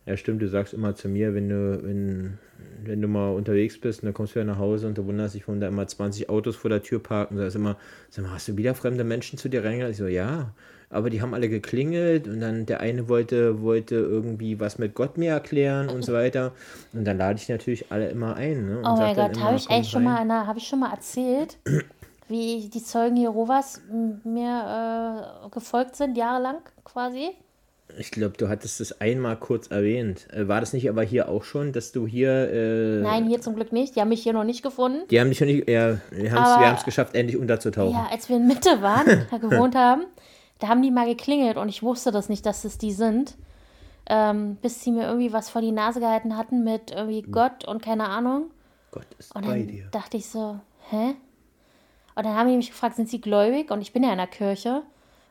Ja, stimmt, du sagst immer zu mir, wenn du, wenn, wenn du mal unterwegs bist und dann kommst du wieder nach Hause und du wunderst dich, warum da immer 20 Autos vor der Tür parken. Du sagst immer, sag mal, hast du wieder fremde Menschen zu dir reingelassen? Ich so, ja, aber die haben alle geklingelt und dann der eine wollte, wollte irgendwie was mit Gott mir erklären und so weiter. Und dann lade ich natürlich alle immer ein. Ne? Und Oh mein Gott, habe ich eigentlich schon mal, habe ich schon mal erzählt, wie die Zeugen Jehovas mir äh, gefolgt sind, jahrelang quasi? Ich glaube, du hattest es einmal kurz erwähnt. Äh, War das nicht aber hier auch schon, dass du hier. Äh, Nein, hier zum Glück nicht. Die haben mich hier noch nicht gefunden. Die haben dich schon nicht. Ja, wir haben es geschafft, endlich unterzutauchen. Ja, als wir in Mitte waren, da gewohnt haben, da haben die mal geklingelt und ich wusste das nicht, dass es die sind. Ähm, bis sie mir irgendwie was vor die Nase gehalten hatten mit irgendwie Gott und keine Ahnung. Gott ist Und bei dann dir. dachte ich so, hä? Und dann haben die mich gefragt, sind sie gläubig? Und ich bin ja in der Kirche. Und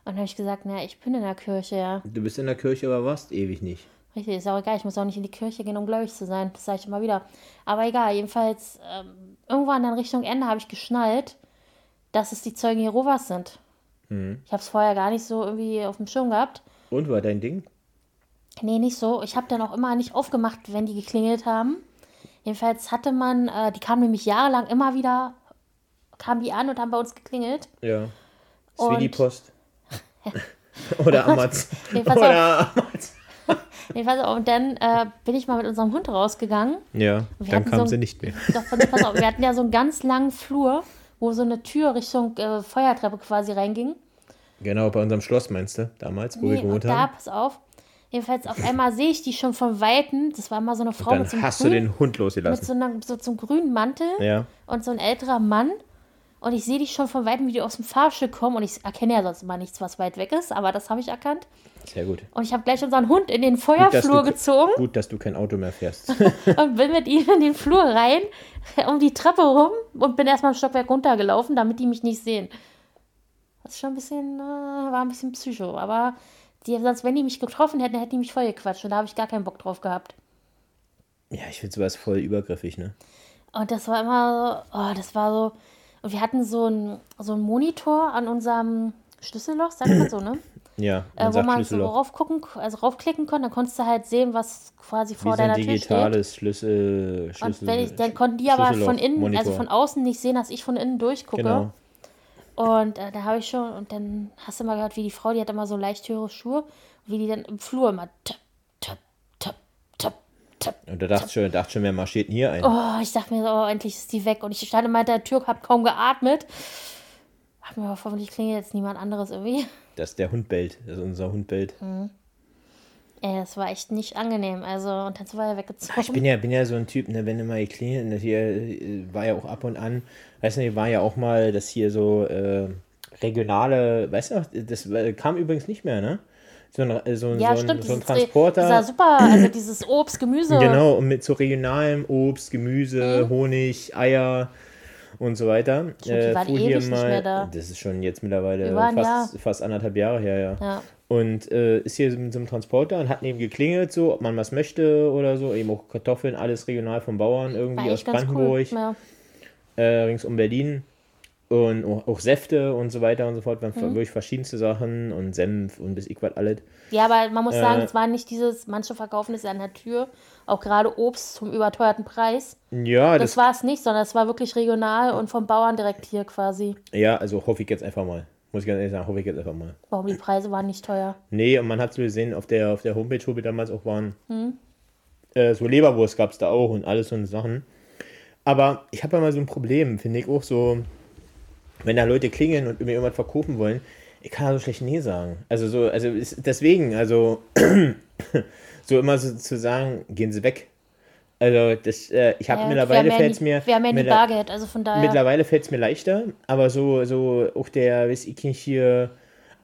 dann habe ich gesagt, na, ich bin in der Kirche, ja. Du bist in der Kirche, aber warst ewig nicht. Richtig, ist auch egal. Ich muss auch nicht in die Kirche gehen, um gläubig zu sein. Das sage ich immer wieder. Aber egal, jedenfalls, ähm, irgendwann dann Richtung Ende habe ich geschnallt, dass es die Zeugen Jehovas sind. Ich habe es vorher gar nicht so irgendwie auf dem Schirm gehabt. Und war dein Ding? Nee, nicht so. Ich habe dann auch immer nicht aufgemacht, wenn die geklingelt haben. Jedenfalls hatte man, äh, die kamen nämlich jahrelang immer wieder, kamen die an und haben bei uns geklingelt. Ja. Und- Swedi Post. Oder Amazon. Nee, pass Oder Amazon. Nee, pass auf, und dann äh, bin ich mal mit unserem Hund rausgegangen. Ja, dann hatten kam so sie nicht mehr. Doch, pass pass auf, wir hatten ja so einen ganz langen Flur, wo so eine Tür Richtung äh, Feuertreppe quasi reinging. Genau, bei unserem Schloss meinst du, damals, wo wir Nee, gewohnt und da, haben. pass auf. Jedenfalls auf einmal sehe ich die schon von Weitem. Das war mal so eine Frau mit Dann so einem hast du grün, den Hund mit losgelassen. so, einer, so, so einem grünen Mantel Ja, und so ein älterer Mann. Und ich sehe die schon von Weitem, wie die aus dem Fahrstück kommen. Und ich erkenne ja sonst immer nichts, was weit weg ist, aber das habe ich erkannt. sehr gut. Und ich habe gleich unseren Hund in den Gut Feuerflur du, gezogen gut, dass du kein Auto mehr fährst. und bin mit ihm in den Flur rein, um die Treppe rum und bin erstmal ein Stockwerk runtergelaufen, damit die mich nicht sehen. Das ist schon ein bisschen, äh, war ein bisschen psycho. Aber die, sonst, wenn die mich getroffen hätten, hätten die mich voll gequatscht. Und da habe ich gar keinen Bock drauf gehabt. ja, ich finde sowas voll übergriffig, ne? Und das war immer so, oh, das war so. Und wir hatten so einen so einen Monitor an unserem Schlüsselloch, sagt man so, ne? Ja, Äh, man wo sagt man so raufgucken, also raufklicken konnte, dann konntest du halt sehen, was quasi Wie vor so ein deiner Tür steht. digitales Schlüssel, Schlüssel. Und wenn ich, dann konnten die aber von innen, Monitor. also von außen nicht sehen, dass ich von innen durchgucke. Genau. Und äh, da habe ich schon, und dann hast du mal gehört, wie die Frau, die hat immer so leicht höhere Schuhe, wie die dann im Flur immer tap, tap, tap, tap, tap. Und da dachte ich schon, dachte schon, wer marschiert denn hier ein? Oh, ich dachte mir so, oh, endlich ist die weg. Und ich stand immer hinter der Tür, hab kaum geatmet. Hab mir aber hoffentlich klingelt jetzt niemand anderes irgendwie. Dass der Hund bellt, dass unser Hund bellt. Ey, das war echt nicht angenehm. Also, und dann war er weggezogen. Ich bin ja, bin ja so ein Typ, ne, wenn mal hier klingelt, ne, hier äh, war ja auch ab und an, weißt du, war ja auch mal, dass hier so äh, regionale, weißt du, noch, das äh, kam übrigens nicht mehr, ne? So ein, äh, so, ein- ja, so ein, stimmt. so ein Transporter. Dieser super, also dieses Obst, Gemüse. Genau, und mit so regionalem Obst, Mhm. Gemüse, Honig, Eier und so weiter. Stimmt, die waren ewig nicht mehr da. Das ist schon jetzt mittlerweile fast, fast anderthalb Jahre her, ja. Ja. Und äh, ist hier mit so einem Transporter und hat eben geklingelt, so, ob man was möchte oder so. Eben auch Kartoffeln, alles regional vom Bauern, irgendwie aus Brandenburg, cool. Ja. äh, rings um Berlin. Und auch, auch Säfte und so weiter und so fort. Waren Mhm. wirklich verschiedenste Sachen und Senf und bis ich was alles. ja, aber man muss sagen, Äh, es war nicht dieses, manche verkaufen es an der Tür, auch gerade Obst zum überteuerten Preis. Ja, Das das, war es nicht, sondern es war wirklich regional und vom Bauern direkt hier quasi. ja, also hoffe ich jetzt einfach mal. Muss ich ganz ehrlich sagen, hoffe ich jetzt einfach mal. Warum die Preise waren nicht teuer. Nee, und man hat so gesehen, auf der, auf der Homepage, wo wir damals auch waren, Hm. äh, so Leberwurst gab es da auch und alles so eine Sachen. Aber ich habe ja mal so ein Problem, finde ich auch so, wenn da Leute klingeln und mir irgendwas verkaufen wollen, ich kann da so schlecht Nee sagen. Also so, also deswegen, also so immer so zu sagen, gehen Sie weg. Also das, äh, ich habe Ja, mittlerweile fällt es mir. Ja nie mittler- Bargeld, also von daher. Mittlerweile fällt es mir leichter, aber so, so auch der, weiß ich nicht, hier,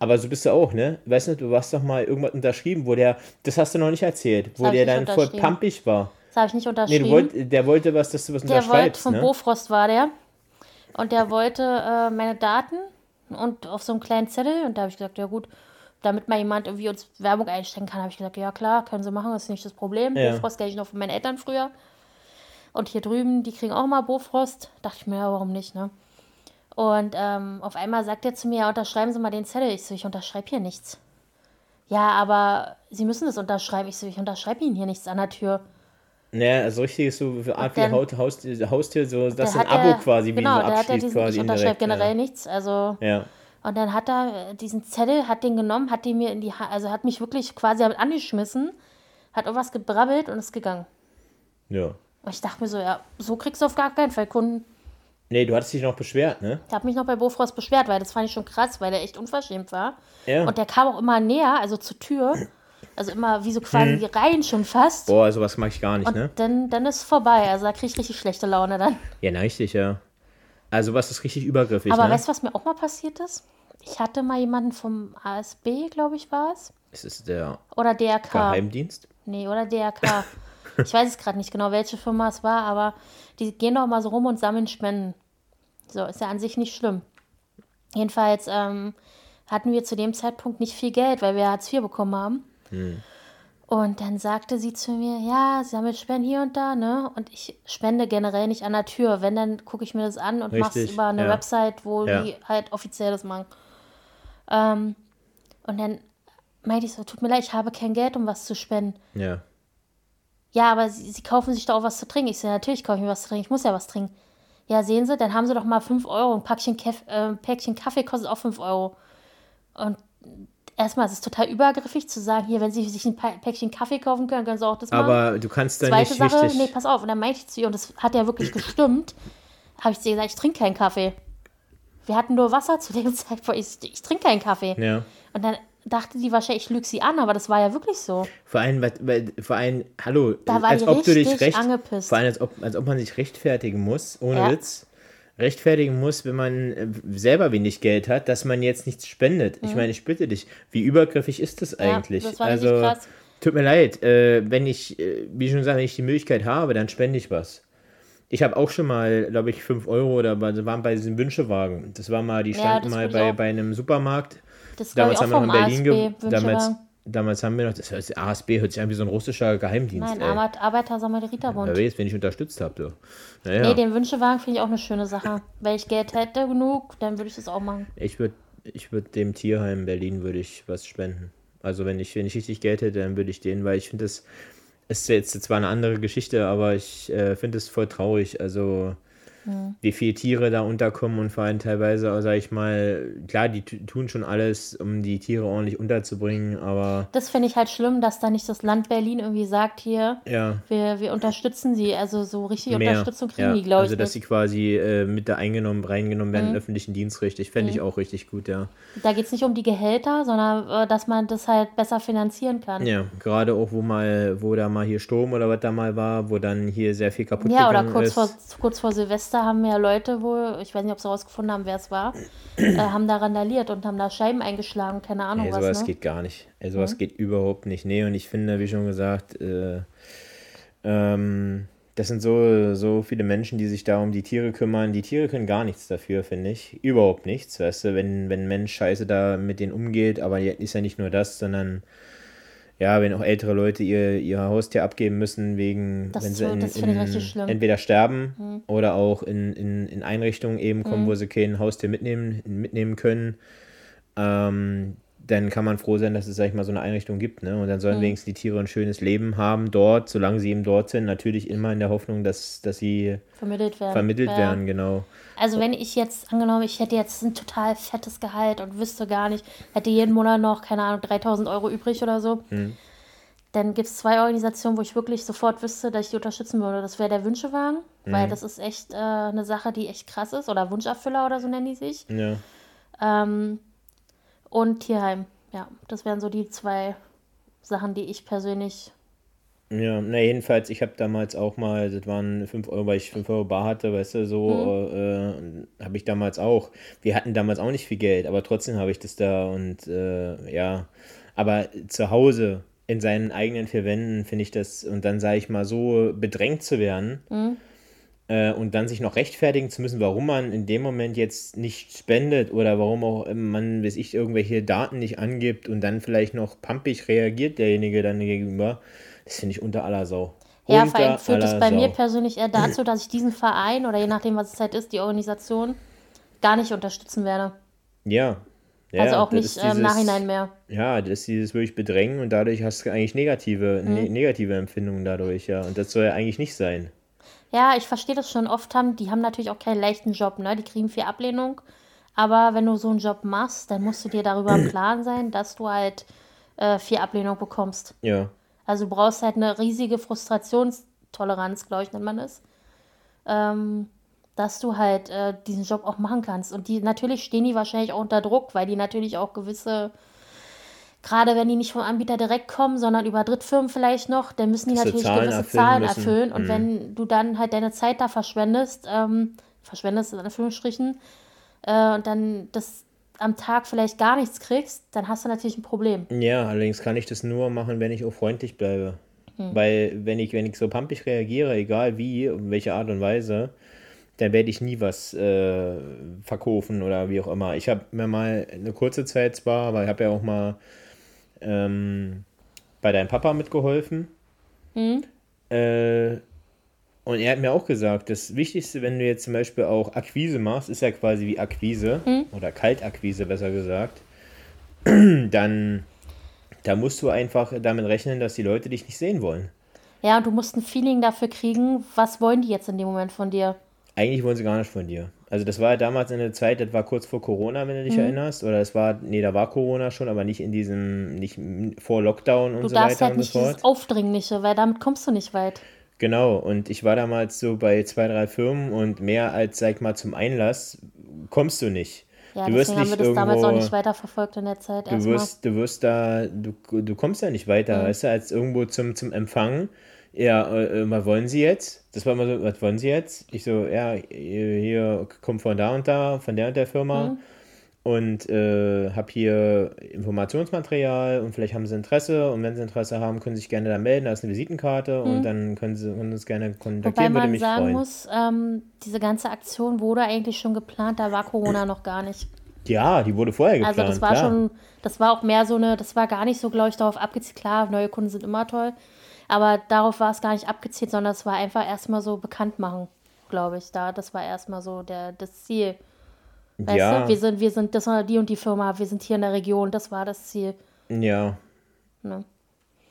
aber so bist du auch, ne? Weißt du, du hast doch mal irgendwas unterschrieben, wo der, das hast du noch nicht erzählt, wo der dann voll pampig war. Das habe ich nicht Nee, unterschrieben. du wollt, der wollte was, dass du was der wollte unterschreibst, von ne? Bofrost war der. Und der wollte äh, meine Daten und auf so einem kleinen Zettel. Und da habe ich gesagt, ja gut, damit mal jemand irgendwie uns Werbung einstecken kann, habe ich gesagt, ja klar, können sie machen, das ist nicht das Problem. Ja. Bofrost kenne ich noch von meinen Eltern früher. Und hier drüben, die kriegen auch mal Bofrost. Dachte ich mir, ja, warum nicht, ne? Und ähm, auf einmal sagt er zu mir, ja, unterschreiben Sie mal den Zettel. Ich so, ich unterschreibe hier nichts. Ja, aber Sie müssen das unterschreiben. Ich so, ich unterschreibe Ihnen hier nichts an der Tür. Naja, also richtig ist so für Art wie dann- Haut, Haus, Haustier, so, das ist ein Abo ja- quasi, wie genau, so der hat ja diesen, quasi ich unterschreibe generell nichts. Also Ja. Und dann hat er äh, diesen Zettel, hat den genommen, hat den mir in die Hand, also hat mich wirklich quasi damit angeschmissen, hat irgendwas gebrabbelt und ist gegangen. ja. Und ich dachte mir so, ja, so kriegst du auf gar keinen Fall Kunden. Nee, du hattest dich noch beschwert, ne? Ich habe mich noch bei Bofrost beschwert, weil das fand ich schon krass, weil der echt unverschämt war. Ja. Und der kam auch immer näher, also zur Tür. Also immer wie so quasi Mhm. rein schon fast. Boah, sowas mag ich gar nicht, und ne? dann, dann ist vorbei. Also da krieg ich richtig schlechte Laune dann. Ja, na, richtig, ja. Also was ist richtig übergriffig, Aber ne? weißt du, was mir auch mal passiert ist? Ich hatte mal jemanden vom ASB, glaube ich, war es. Es ist der Oder DRK. Geheimdienst. Nee, oder DRK. ich weiß es gerade nicht genau, welche Firma es war, aber die gehen doch mal so rum und sammeln Spenden. So, ist ja an sich nicht schlimm. Jedenfalls ähm, hatten wir zu dem Zeitpunkt nicht viel Geld, weil wir Hartz IV bekommen haben. Und dann sagte sie zu mir, ja, sie sammelt Spenden hier und da, ne? Und ich spende generell nicht an der Tür. Wenn, dann gucke ich mir das an und mache es über eine ja. Website, wo Ja. die halt offiziell das machen. Ähm, und dann meinte ich so, tut mir leid, ich habe kein Geld, um was zu spenden. Ja. Ja, aber sie, sie kaufen sich doch auch was zu trinken. Ich so, natürlich kaufe ich mir was zu trinken. Ich muss ja was trinken. Ja, sehen Sie, dann haben Sie doch mal 5 Euro. Ein Päckchen, Kaff, äh, Päckchen Kaffee kostet auch 5 Euro. Und erstmal ist es total übergriffig zu sagen, hier, wenn sie sich ein Päckchen Kaffee kaufen können, können sie auch das machen. Aber du kannst da Zweite nicht Sache, richtig. nee, pass auf. Und dann meinte ich zu ihr, und das hat ja wirklich gestimmt, habe ich zu ihr gesagt, ich trinke keinen Kaffee. Wir hatten nur Wasser zu dem Zeitpunkt. Ich, ich trinke keinen Kaffee. Ja. Und dann dachte die wahrscheinlich, ich lüge sie an, aber das war ja wirklich so. Vor allem, weil- weil- vor allem, hallo, Da war als ob du dich recht, angepisst. vor allem, als ob, als ob man sich rechtfertigen muss, ohne Ja. Witz, rechtfertigen muss, wenn man äh, selber wenig Geld hat, dass man jetzt nichts spendet. Ich meine, ich bitte dich, wie übergriffig ist das eigentlich? Mhm. das also, krass. tut mir leid, äh, wenn ich, äh, wie schon gesagt, wenn ich die Möglichkeit habe, dann spende ich was. Ich habe auch schon mal, glaube ich, 5 Euro oder war- waren bei diesem Wünschewagen. Das war mal, die Ja, standen das mal bei, auch. bei einem Supermarkt. Das Damals haben wir noch in Berlin ASB, ge damals, Wünschewagen. Damals haben wir noch, das heißt, ASB hört sich an wie so ein russischer Geheimdienst. Nein. Arbeit, Arbeiter-Samariterbund. Wer weiß, wenn ich unterstützt habe, du. Naja, Nee, den Wünschewagen finde ich auch eine schöne Sache. Wenn ich Geld hätte genug, dann würde ich das auch machen. ich würde ich würd dem Tierheim Berlin würde ich was spenden. Also wenn ich, wenn ich richtig Geld hätte, dann würde ich den, weil ich finde das ist jetzt zwar eine andere Geschichte, aber ich äh, finde es voll traurig. Also wie viele Tiere da unterkommen und vor allem teilweise, sage ich mal, klar, die tu- tun schon alles, um die Tiere ordentlich unterzubringen, aber Das finde ich halt schlimm, dass da nicht das Land Berlin irgendwie sagt, hier, ja, wir, wir unterstützen sie. Also so richtig mehr. Unterstützung kriegen ja, die, glaube also ich, dass sie nicht. quasi äh, mit da eingenommen, reingenommen werden Mhm. in den öffentlichen Dienst richtig, fände ich auch richtig gut, ja. Da geht es nicht um die Gehälter, sondern äh, dass man das halt besser finanzieren kann. Ja, gerade auch, wo mal, wo da mal hier Sturm oder was da mal war, wo dann hier sehr viel kaputt Ja, oder gegangen kurz ist. vor, kurz vor Silvester haben ja Leute wohl, ich weiß nicht, ob sie rausgefunden haben, wer es war, äh, haben da randaliert und haben da Scheiben eingeschlagen, keine Ahnung Ey, was. sowas Ne? geht gar nicht. Ey, sowas geht überhaupt nicht. Nee, und ich finde, wie schon gesagt, äh, ähm, das sind so, so viele Menschen, die sich da um die Tiere kümmern. Die Tiere können gar nichts dafür, finde ich. Überhaupt nichts, weißt du, wenn, wenn ein Mensch scheiße da mit denen umgeht, aber ist ja nicht nur das, sondern ja, wenn auch ältere Leute ihr, ihr Haustier abgeben müssen, wegen, Das wenn sie in, in, entweder sterben oder auch in, in, in Einrichtungen eben kommen, wo sie kein Haustier mitnehmen, mitnehmen können. Ähm, dann kann man froh sein, dass es, sag ich mal, so eine Einrichtung gibt. Ne? Und dann sollen wenigstens die Tiere ein schönes Leben haben dort, solange sie eben dort sind. Natürlich immer in der Hoffnung, dass, dass sie Vermittelt werden. vermittelt Ja. werden, genau. Also wenn ich jetzt, angenommen, ich hätte jetzt ein total fettes Gehalt und wüsste gar nicht, hätte jeden Monat noch, keine Ahnung, 3000 Euro übrig oder so, Hm. dann gibt es zwei Organisationen, wo ich wirklich sofort wüsste, dass ich die unterstützen würde. Das wäre der Wünschewagen, Hm. weil das ist echt äh, eine Sache, die echt krass ist. Oder Wunscherfüller oder so nennen die sich. Ja. Ähm, und Tierheim. Ja, das wären so die zwei Sachen, die ich persönlich. Ja, na jedenfalls, ich habe damals auch mal, das waren 5 Euro, weil ich 5 Euro bar hatte, weißt du, so äh, habe ich damals auch. Wir hatten damals auch nicht viel Geld, aber trotzdem habe ich das da und äh, ja, aber zu Hause in seinen eigenen vier Wänden finde ich das und dann sage ich mal so bedrängt zu werden äh, und dann sich noch rechtfertigen zu müssen, warum man in dem Moment jetzt nicht spendet oder warum auch man, weiß ich, irgendwelche Daten nicht angibt und dann vielleicht noch pampig reagiert derjenige dann gegenüber, das finde ich unter aller Sau. Ja, vor allem führt es bei mir Sau. persönlich eher dazu, dass ich diesen Verein oder je nachdem, was es halt ist, die Organisation, gar nicht unterstützen werde. Ja. ja. also auch nicht äh, im dieses- Nachhinein mehr. Ja, das ist dieses wirklich Bedrängen und dadurch hast du eigentlich negative, Mhm. ne negative Empfindungen dadurch, ja. Und das soll ja eigentlich nicht sein. Ja, ich verstehe das schon. Oft haben, die haben natürlich auch keinen leichten Job, ne? Die kriegen viel Ablehnung. Aber wenn du so einen Job machst, dann musst du dir darüber im Klaren sein, dass du halt äh, viel Ablehnung bekommst. Ja. Also du brauchst halt eine riesige Frustrationstoleranz, glaube ich, nennt man es. Ähm, dass du halt äh, diesen Job auch machen kannst. Und die natürlich stehen die wahrscheinlich auch unter Druck, weil die natürlich auch gewisse, gerade wenn die nicht vom Anbieter direkt kommen, sondern über Drittfirmen vielleicht noch, dann müssen die sie natürlich Zahlen gewisse erfüllen Zahlen müssen. erfüllen. Und Mhm. wenn du dann halt deine Zeit da verschwendest, ähm, verschwendest in Anführungsstrichen, äh, und dann das am Tag vielleicht gar nichts kriegst, dann hast du natürlich ein Problem. Ja, allerdings kann ich das nur machen, wenn ich auch freundlich bleibe. Hm. Weil wenn ich, wenn ich so pampig reagiere, egal wie, auf welche Art und Weise, dann werde ich nie was äh, verkaufen oder wie auch immer. Ich habe mir mal eine kurze Zeit zwar, aber ich habe ja auch mal ähm, bei deinem Papa mitgeholfen. Hm? Äh, und er hat mir auch gesagt, das Wichtigste, wenn du jetzt zum Beispiel auch Akquise machst, ist ja quasi wie Akquise oder Kaltakquise besser gesagt, dann da musst du einfach damit rechnen, dass die Leute dich nicht sehen wollen. Ja, und du musst ein Feeling dafür kriegen, was wollen die jetzt in dem Moment von dir? Eigentlich wollen sie gar nicht von dir. Also das war ja damals in der Zeit, das war kurz vor Corona, wenn du dich Mhm. erinnerst. Oder es war, nee, da war Corona schon, aber nicht in diesem, nicht vor Lockdown und Du so darfst weiter halt und nicht so fort. dieses Aufdringliche, weil damit kommst du nicht weit. Genau, und ich war damals so bei zwei, drei Firmen und mehr als, sag mal, zum Einlass kommst du nicht. Ja, du wirst deswegen haben wir nicht das damals auch nicht weiterverfolgt in der Zeit Du wirst, du wirst da, du, du kommst ja nicht weiter, weißt du, als irgendwo zum, zum Empfang. Ja, äh, äh, was wollen Sie jetzt? Das war immer so, was wollen Sie jetzt? Ich so, ja, hier kommt von da und da, von der und der Firma und äh, habe hier Informationsmaterial und vielleicht haben Sie Interesse und wenn Sie Interesse haben, können Sie sich gerne da melden, da ist eine Visitenkarte und dann können Sie können uns gerne Wobei kontaktieren, würde man mich sagen freuen. muss, ähm, diese ganze Aktion wurde eigentlich schon geplant, da war Corona noch gar nicht. Ja, die wurde vorher Also geplant, das war klar. schon, das war auch mehr so eine, das war gar nicht so, glaube ich, darauf abgezielt. Klar, neue Kunden sind immer toll, aber darauf war es gar nicht abgezielt, sondern es war einfach erstmal so bekannt machen, glaube ich. Da, das war erstmal so der, das Ziel. Weißt ja, du, wir sind, wir sind, das war die und die Firma, wir sind hier in der Region, das war das Ziel. ja. Ne?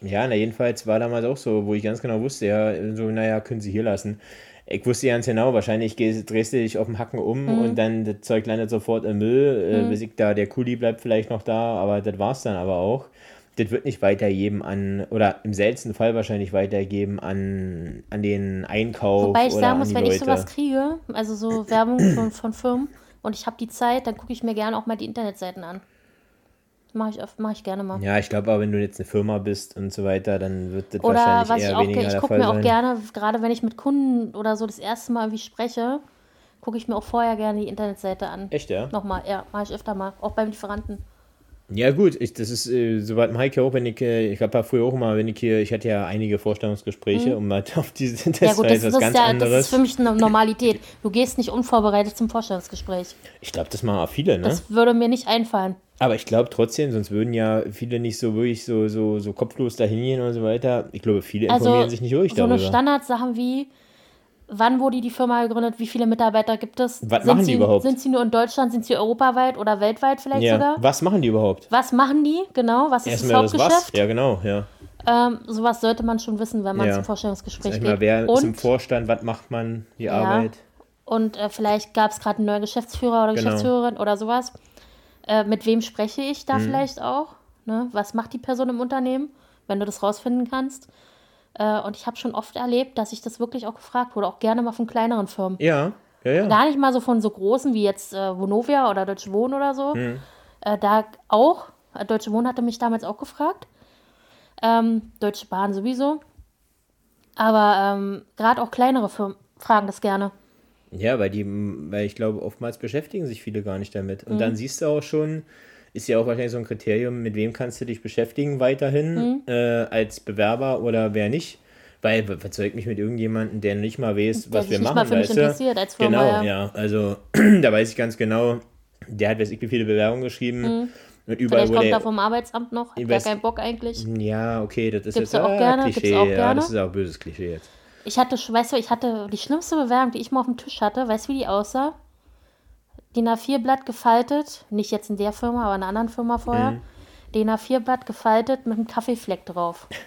Ja, na jedenfalls war damals auch so, wo ich ganz genau wusste, ja, so, naja, können Sie hier lassen. Ich wusste ganz genau, wahrscheinlich gehst, drehst du dich auf dem Hacken um Mhm. und dann das Zeug landet sofort im Müll, äh, bis ich da, der Kuli bleibt vielleicht noch da, aber das war's dann aber auch. Das wird nicht weitergeben an, oder im seltensten Fall wahrscheinlich weitergeben an, an den Einkauf Wobei ich oder sagen muss, wenn Leute. ich sowas kriege, also so Werbung von, von Firmen und ich habe die Zeit, dann gucke ich mir gerne auch mal die Internetseiten an. Mache ich, oft- mach ich gerne mal. ja, ich glaube aber, wenn du jetzt eine Firma bist und so weiter, dann wird das Oder wahrscheinlich was ich eher auch, weniger ge- ich gucke mir auch sein. gerne, gerade wenn ich mit Kunden oder so das erste Mal irgendwie spreche, gucke ich mir auch vorher gerne die Internetseite an. Echt, ja? Nochmal, ja, mache ich öfter mal, auch beim Lieferanten. Ja gut, ich, das ist äh, soweit im Heike auch, wenn ich, äh, ich habe ja früher auch immer, wenn ich hier, ich hatte ja einige Vorstellungsgespräche, um mal auf diese, das Mhm. Ja war gut, das, was das, ganz ist ja, das anderes. ist für mich eine Normalität. Du gehst nicht unvorbereitet zum Vorstellungsgespräch. ich glaube, das machen auch viele, ne? Das würde mir nicht einfallen. Aber ich glaube trotzdem, sonst würden ja viele nicht so wirklich so, so, so kopflos dahin gehen und so weiter. Ich glaube, viele informieren Also sich nicht ruhig so eine darüber. Standardsachen wie, wann wurde die Firma gegründet, wie viele Mitarbeiter gibt es? Was sind machen die sie, überhaupt? Sind sie nur in Deutschland, sind sie europaweit oder weltweit vielleicht ja, sogar? was machen die überhaupt? Was machen die, genau? Was ist Erstmal das das was? Hauptgeschäft? Ja, genau, ja. Ähm, sowas sollte man schon wissen, wenn man Ja. zum Vorstellungsgespräch Sag ich geht. mal, wer ist im und Vorstand, was macht man, die Ja. Arbeit? und äh, vielleicht gab es gerade einen neuen Geschäftsführer oder Genau. Geschäftsführerin oder sowas. Äh, mit wem spreche ich Mhm. da vielleicht auch? Ne? Was macht die Person im Unternehmen, wenn du das rausfinden kannst? Äh, und ich habe schon oft erlebt, dass ich das wirklich auch gefragt wurde, auch gerne mal von kleineren Firmen. Ja, ja, ja. Gar nicht mal so von so großen wie jetzt äh, Vonovia oder Deutsche Wohnen oder so. Hm. Äh, da auch. Äh, Deutsche Wohnen hatte mich damals auch gefragt. Ähm, Deutsche Bahn sowieso. Aber ähm, gerade auch kleinere Firmen fragen das gerne. Ja, weil die, weil ich glaube, oftmals beschäftigen sich viele gar nicht damit. Und Mhm. dann siehst du auch schon, ist ja auch wahrscheinlich so ein Kriterium, mit wem kannst du dich beschäftigen weiterhin Mhm. äh, als Bewerber oder wer nicht. Weil, ich mich mit irgendjemandem, der nicht mal weiß, Der was wir nicht machen, mal für mich interessiert als Firma, Genau, ja. ja. Also, da weiß ich ganz genau, der hat, weiß ich, wie viele Bewerbungen geschrieben. Und überall, Mhm. Vielleicht kommt der, er vom Arbeitsamt noch, hat weiß- keinen Bock eigentlich. Ja, okay, das ist Gibt's jetzt ja auch ah, gerne, Klischee. auch Ja, gerne. das ist auch ein böses Klischee jetzt. Ich hatte, weißt du, ich hatte die schlimmste Bewerbung, die ich mal auf dem Tisch hatte. Weißt du, wie die aussah? DIN A4-Blatt gefaltet, nicht jetzt in der Firma, aber in einer anderen Firma vorher. Mhm. DIN A4-Blatt gefaltet mit einem Kaffeefleck drauf.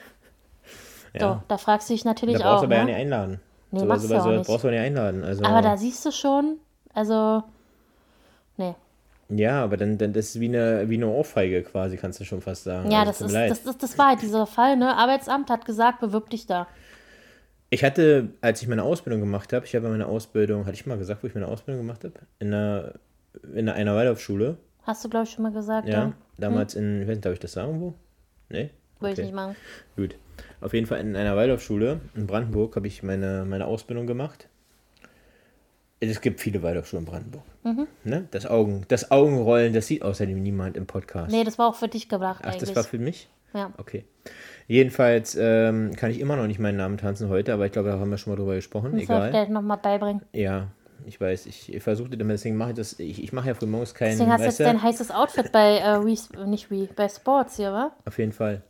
Ja. So, da fragst du dich Da natürlich brauchst auch. du aber ja Ne? nicht einladen. Nee, sowas, machst du sowas, auch sowas nicht. brauchst du nicht einladen. Also, Aber da siehst du schon, also, nee. Ja, aber dann, dann das ist wie eine, wie eine Ohrfeige quasi, kannst du schon fast sagen. Ja, Also, das ist, das, das, das war halt dieser Fall, ne? Arbeitsamt hat gesagt, bewirb dich da. Ich hatte, als ich meine Ausbildung gemacht habe, ich habe meine Ausbildung, hatte ich mal gesagt, wo ich meine Ausbildung gemacht habe? In einer, in einer, Waldorfschule. Hast du, glaube ich, schon mal gesagt, Ja. ja? Damals in, ich weiß nicht, darf ich das sagen, wo? Nee? Würde Okay. ich nicht machen. Gut. Auf jeden Fall in einer Waldorfschule in Brandenburg habe ich meine, meine Ausbildung gemacht. Es gibt viele Waldorfschulen in Brandenburg. Mhm. Ne? Das, Augen, das Augenrollen, das sieht außerdem niemand im Podcast. Nee, das war auch für dich gebracht Ach, eigentlich. das war für mich? Ja. Okay. Jedenfalls ähm, kann ich immer noch nicht meinen Namen tanzen heute, aber ich glaube, da haben wir schon mal drüber gesprochen. Muss er Egal. vielleicht nochmal beibringen. Ja, ich weiß. Ich, ich versuche das immer, deswegen mache ich das. Ich, ich mache ja frühmorgens keinen. Deswegen hast du jetzt dein heißes Outfit bei äh, Wii, nicht Wii, bei Sports hier, wa? Auf jeden Fall.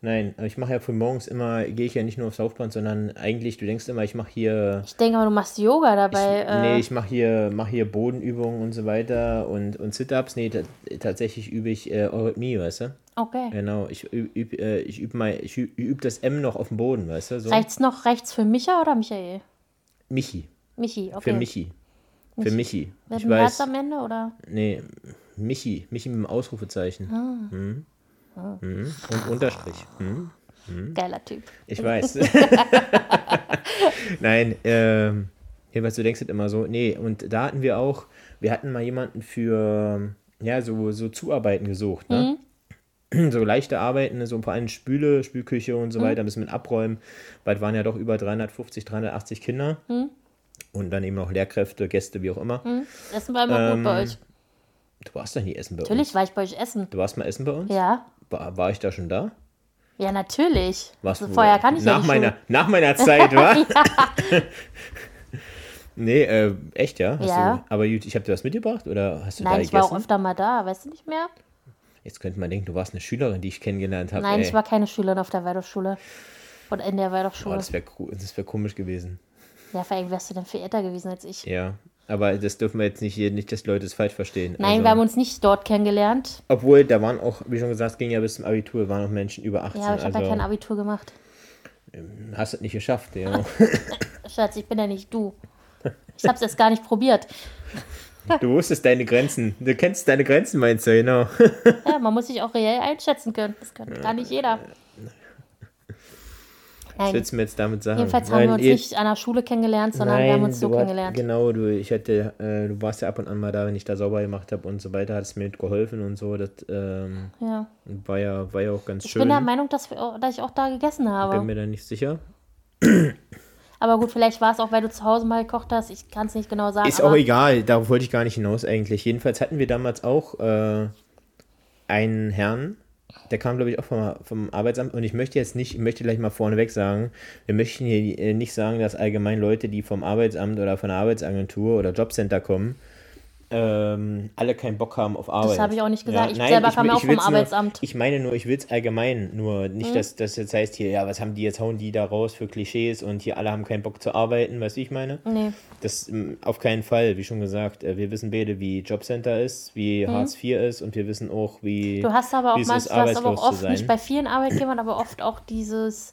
Nein, aber ich mache ja frühmorgens immer, gehe ich ja nicht nur aufs Laufband, sondern eigentlich, du denkst immer, ich mache hier. Ich denke mal, du machst Yoga dabei. ich, äh, nee, ich mache hier, mach hier Bodenübungen und so weiter und, und Sit-Ups. Nee, ta tatsächlich übe ich äh, Eurythmie, weißt du? okay. Genau, ich übe üb, äh, ich üb mal, ich üb, üb das M noch auf dem Boden, weißt du? So. Reicht's noch rechts für Micha oder Michael? Michi, Michi, für okay. Michi. Für Michi. Mit Ich dem Herz weiß. am Ende oder? Nee, Michi. Michi mit dem Ausrufezeichen. Ah. Mhm. Mhm. Und Unterstrich. Mhm. Geiler Typ. Ich weiß. Nein, ähm, jedenfalls, du denkst es immer so. Nee, und da hatten wir auch, wir hatten mal jemanden für, ja, so, so Zuarbeiten gesucht, ne? So leichte Arbeiten, so vor allem Spüle, Spülküche und so weiter, ein bisschen mit Abräumen. Bald waren ja doch über 350, 380 Kinder. Und dann eben noch Lehrkräfte, Gäste, wie auch immer. Das war immer gut bei Ähm, euch. Du warst doch nie essen bei Natürlich uns. war ich bei euch essen. Du warst mal essen bei uns? Ja. War, war ich da schon da? Ja, natürlich. Warst also du- vorher kann ich ja nach nicht meiner, nach meiner Zeit, wa? nee, äh, echt, ja? Hast Ja. Du, aber ich habe dir was mitgebracht oder hast du Nein, da ich war auch gegessen? öfter mal da, weißt du nicht mehr? Jetzt könnte man denken, du warst eine Schülerin, die ich kennengelernt habe. Nein, ey. ich war keine Schülerin auf der Waldorfschule. Oder in der Oh, Waldorfschule. das wäre wär komisch gewesen. ja, vor allem wärst du denn viel älter gewesen als ich. Ja. Aber das dürfen wir jetzt nicht hier, nicht, dass Leute es falsch verstehen. Nein, also, wir haben uns nicht dort kennengelernt. Obwohl, da waren auch, wie schon gesagt, es ging ja bis zum Abitur, waren auch Menschen über 18. Ja, aber ich habe also ja kein Abitur gemacht. hast es nicht geschafft, ja. Schatz, ich bin ja nicht du. Ich habe es jetzt gar nicht probiert. du wusstest deine Grenzen. Du kennst deine Grenzen, meinst du, genau. Ja, man muss sich auch reell einschätzen können. Das kann gar nicht jeder. Was Nein, willst du mir jetzt damit sagen? jedenfalls haben Nein, wir uns ihr- nicht an der Schule kennengelernt, sondern wir haben uns so hast- kennengelernt. Genau, du, ich hätte, äh, du warst ja ab und an mal da, wenn ich da sauber gemacht habe und so weiter, hat es mir geholfen und so. Das ähm, Ja. war, ja, war ja auch ganz Ich schön. bin der Meinung, dass, wir, dass ich auch da gegessen bin habe. mir da nicht sicher. Aber gut, vielleicht war es auch, weil du zu Hause mal gekocht hast. Ich kann es nicht genau sagen. Ist auch egal, darauf wollte ich gar nicht hinaus eigentlich. Jedenfalls hatten wir damals auch äh, einen Herrn, der kam, glaube ich, auch vom, vom Arbeitsamt. Und ich möchte jetzt nicht, ich möchte gleich mal vorneweg sagen, wir möchten hier äh, nicht sagen, dass allgemein Leute, die vom Arbeitsamt oder von der Arbeitsagentur oder Jobcenter kommen, ähm, alle keinen Bock haben auf Arbeit. habe ich auch nicht gesagt. Ich selber kam ja auch vom Arbeitsamt. Nur, ich meine nur, ich will es allgemein, nur nicht, Mhm. dass das jetzt heißt hier, ja, was haben die jetzt, hauen die da raus für Klischees und hier alle haben keinen Bock zu arbeiten, weißt du, ich meine? Nee. Das ähm, auf keinen Fall, wie schon gesagt. äh, Wir wissen beide, wie Jobcenter ist, wie Hartz IV ist und wir wissen auch, wie. Mhm. Du hast aber auch manchmal, ist, du hast aber auch oft, nicht bei vielen Arbeitgebern, aber oft auch dieses,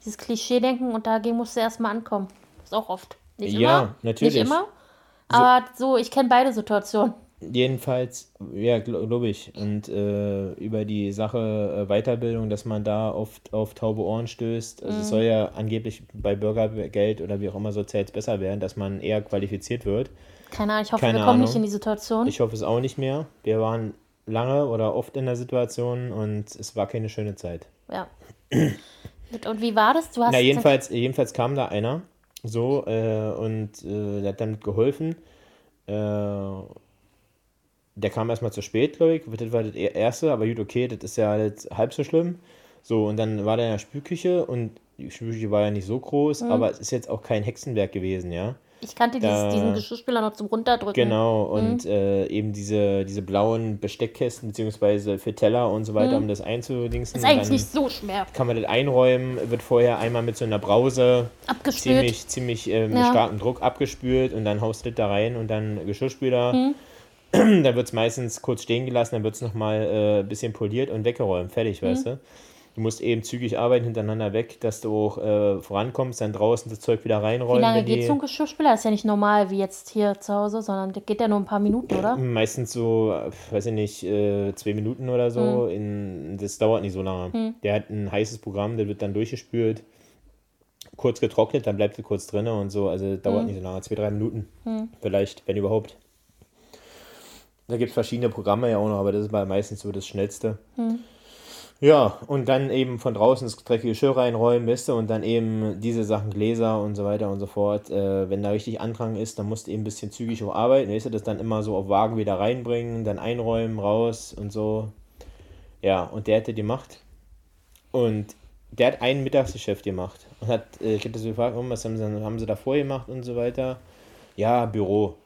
dieses Klischee-Denken und dagegen musst du erstmal ankommen. Das ist auch oft. Nicht Ja, immer. natürlich. Nicht immer. Aber so, ich kenne beide Situationen. Jedenfalls, ja, glaube ich. Und äh, über die Sache äh, Weiterbildung, dass man da oft auf taube Ohren stößt. Also Mhm. es soll ja angeblich bei Bürgergeld oder wie auch immer sozial jetzt besser werden, dass man eher qualifiziert wird. Keine Ahnung, ich hoffe, Keine wir kommen nicht Ahnung. in die Situation. Ich hoffe es auch nicht mehr. Wir waren lange oder oft in der Situation und es war keine schöne Zeit. ja. Und wie war das? Du hast Na, jedenfalls, jedenfalls kam da einer so äh, und äh, der hat damit geholfen. Äh, der kam erstmal zu spät, glaube ich. Das war das erste, aber gut, okay, das ist ja jetzt halb so schlimm. So, und dann war der in der Spülküche und die Spülküche war ja nicht so groß, Mhm. aber es ist jetzt auch kein Hexenwerk gewesen, ja. Ich kannte da- dieses, diesen Geschirrspüler noch zum Runterdrücken. Genau, und äh, eben diese, diese blauen Besteckkästen, beziehungsweise für Teller und so weiter, um das einzudingsen. Mhm. Ist eigentlich nicht so schwer. Kann man das einräumen, wird vorher einmal mit so einer Brause Abgespült. ziemlich, ziemlich äh, mit Ja. starkem Druck abgespült und dann haust du das da rein und dann Geschirrspüler. Mhm. dann wird es meistens kurz stehen gelassen, dann wird es nochmal ein äh, bisschen poliert und weggeräumt. Fertig, Mhm. weißt du? Du musst eben zügig arbeiten, hintereinander weg, dass du auch äh, vorankommst, dann draußen das Zeug wieder reinräumen. Wie lange geht so ein Geschirrspüler? Das ist ja nicht normal wie jetzt hier zu Hause, sondern der geht ja nur ein paar Minuten, oder? Meistens so, weiß ich nicht, äh, zwei Minuten oder so. In, das dauert nicht so lange. Der hat ein heißes Programm, der wird dann durchgespült, kurz getrocknet, dann bleibt er kurz drin und so. Also dauert Hm. nicht so lange, zwei, drei Minuten. Vielleicht, wenn überhaupt. Da gibt es verschiedene Programme ja auch noch, aber das ist meistens so das Schnellste. Ja, und dann eben von draußen das dreckige Geschirr reinräumen, weißt du, und dann eben diese Sachen, Gläser und so weiter und so fort. Äh, wenn da richtig Andrang ist, dann musst du eben ein bisschen zügig auch arbeiten, weißt du, das dann immer so auf Wagen wieder reinbringen, dann einräumen, raus und so. Ja, und der hätte die Macht. Und der hat ein Mittagsgeschäft gemacht. Und hat, äh, ich hätte so gefragt, was haben sie, haben sie davor gemacht und so weiter. Ja, Büro.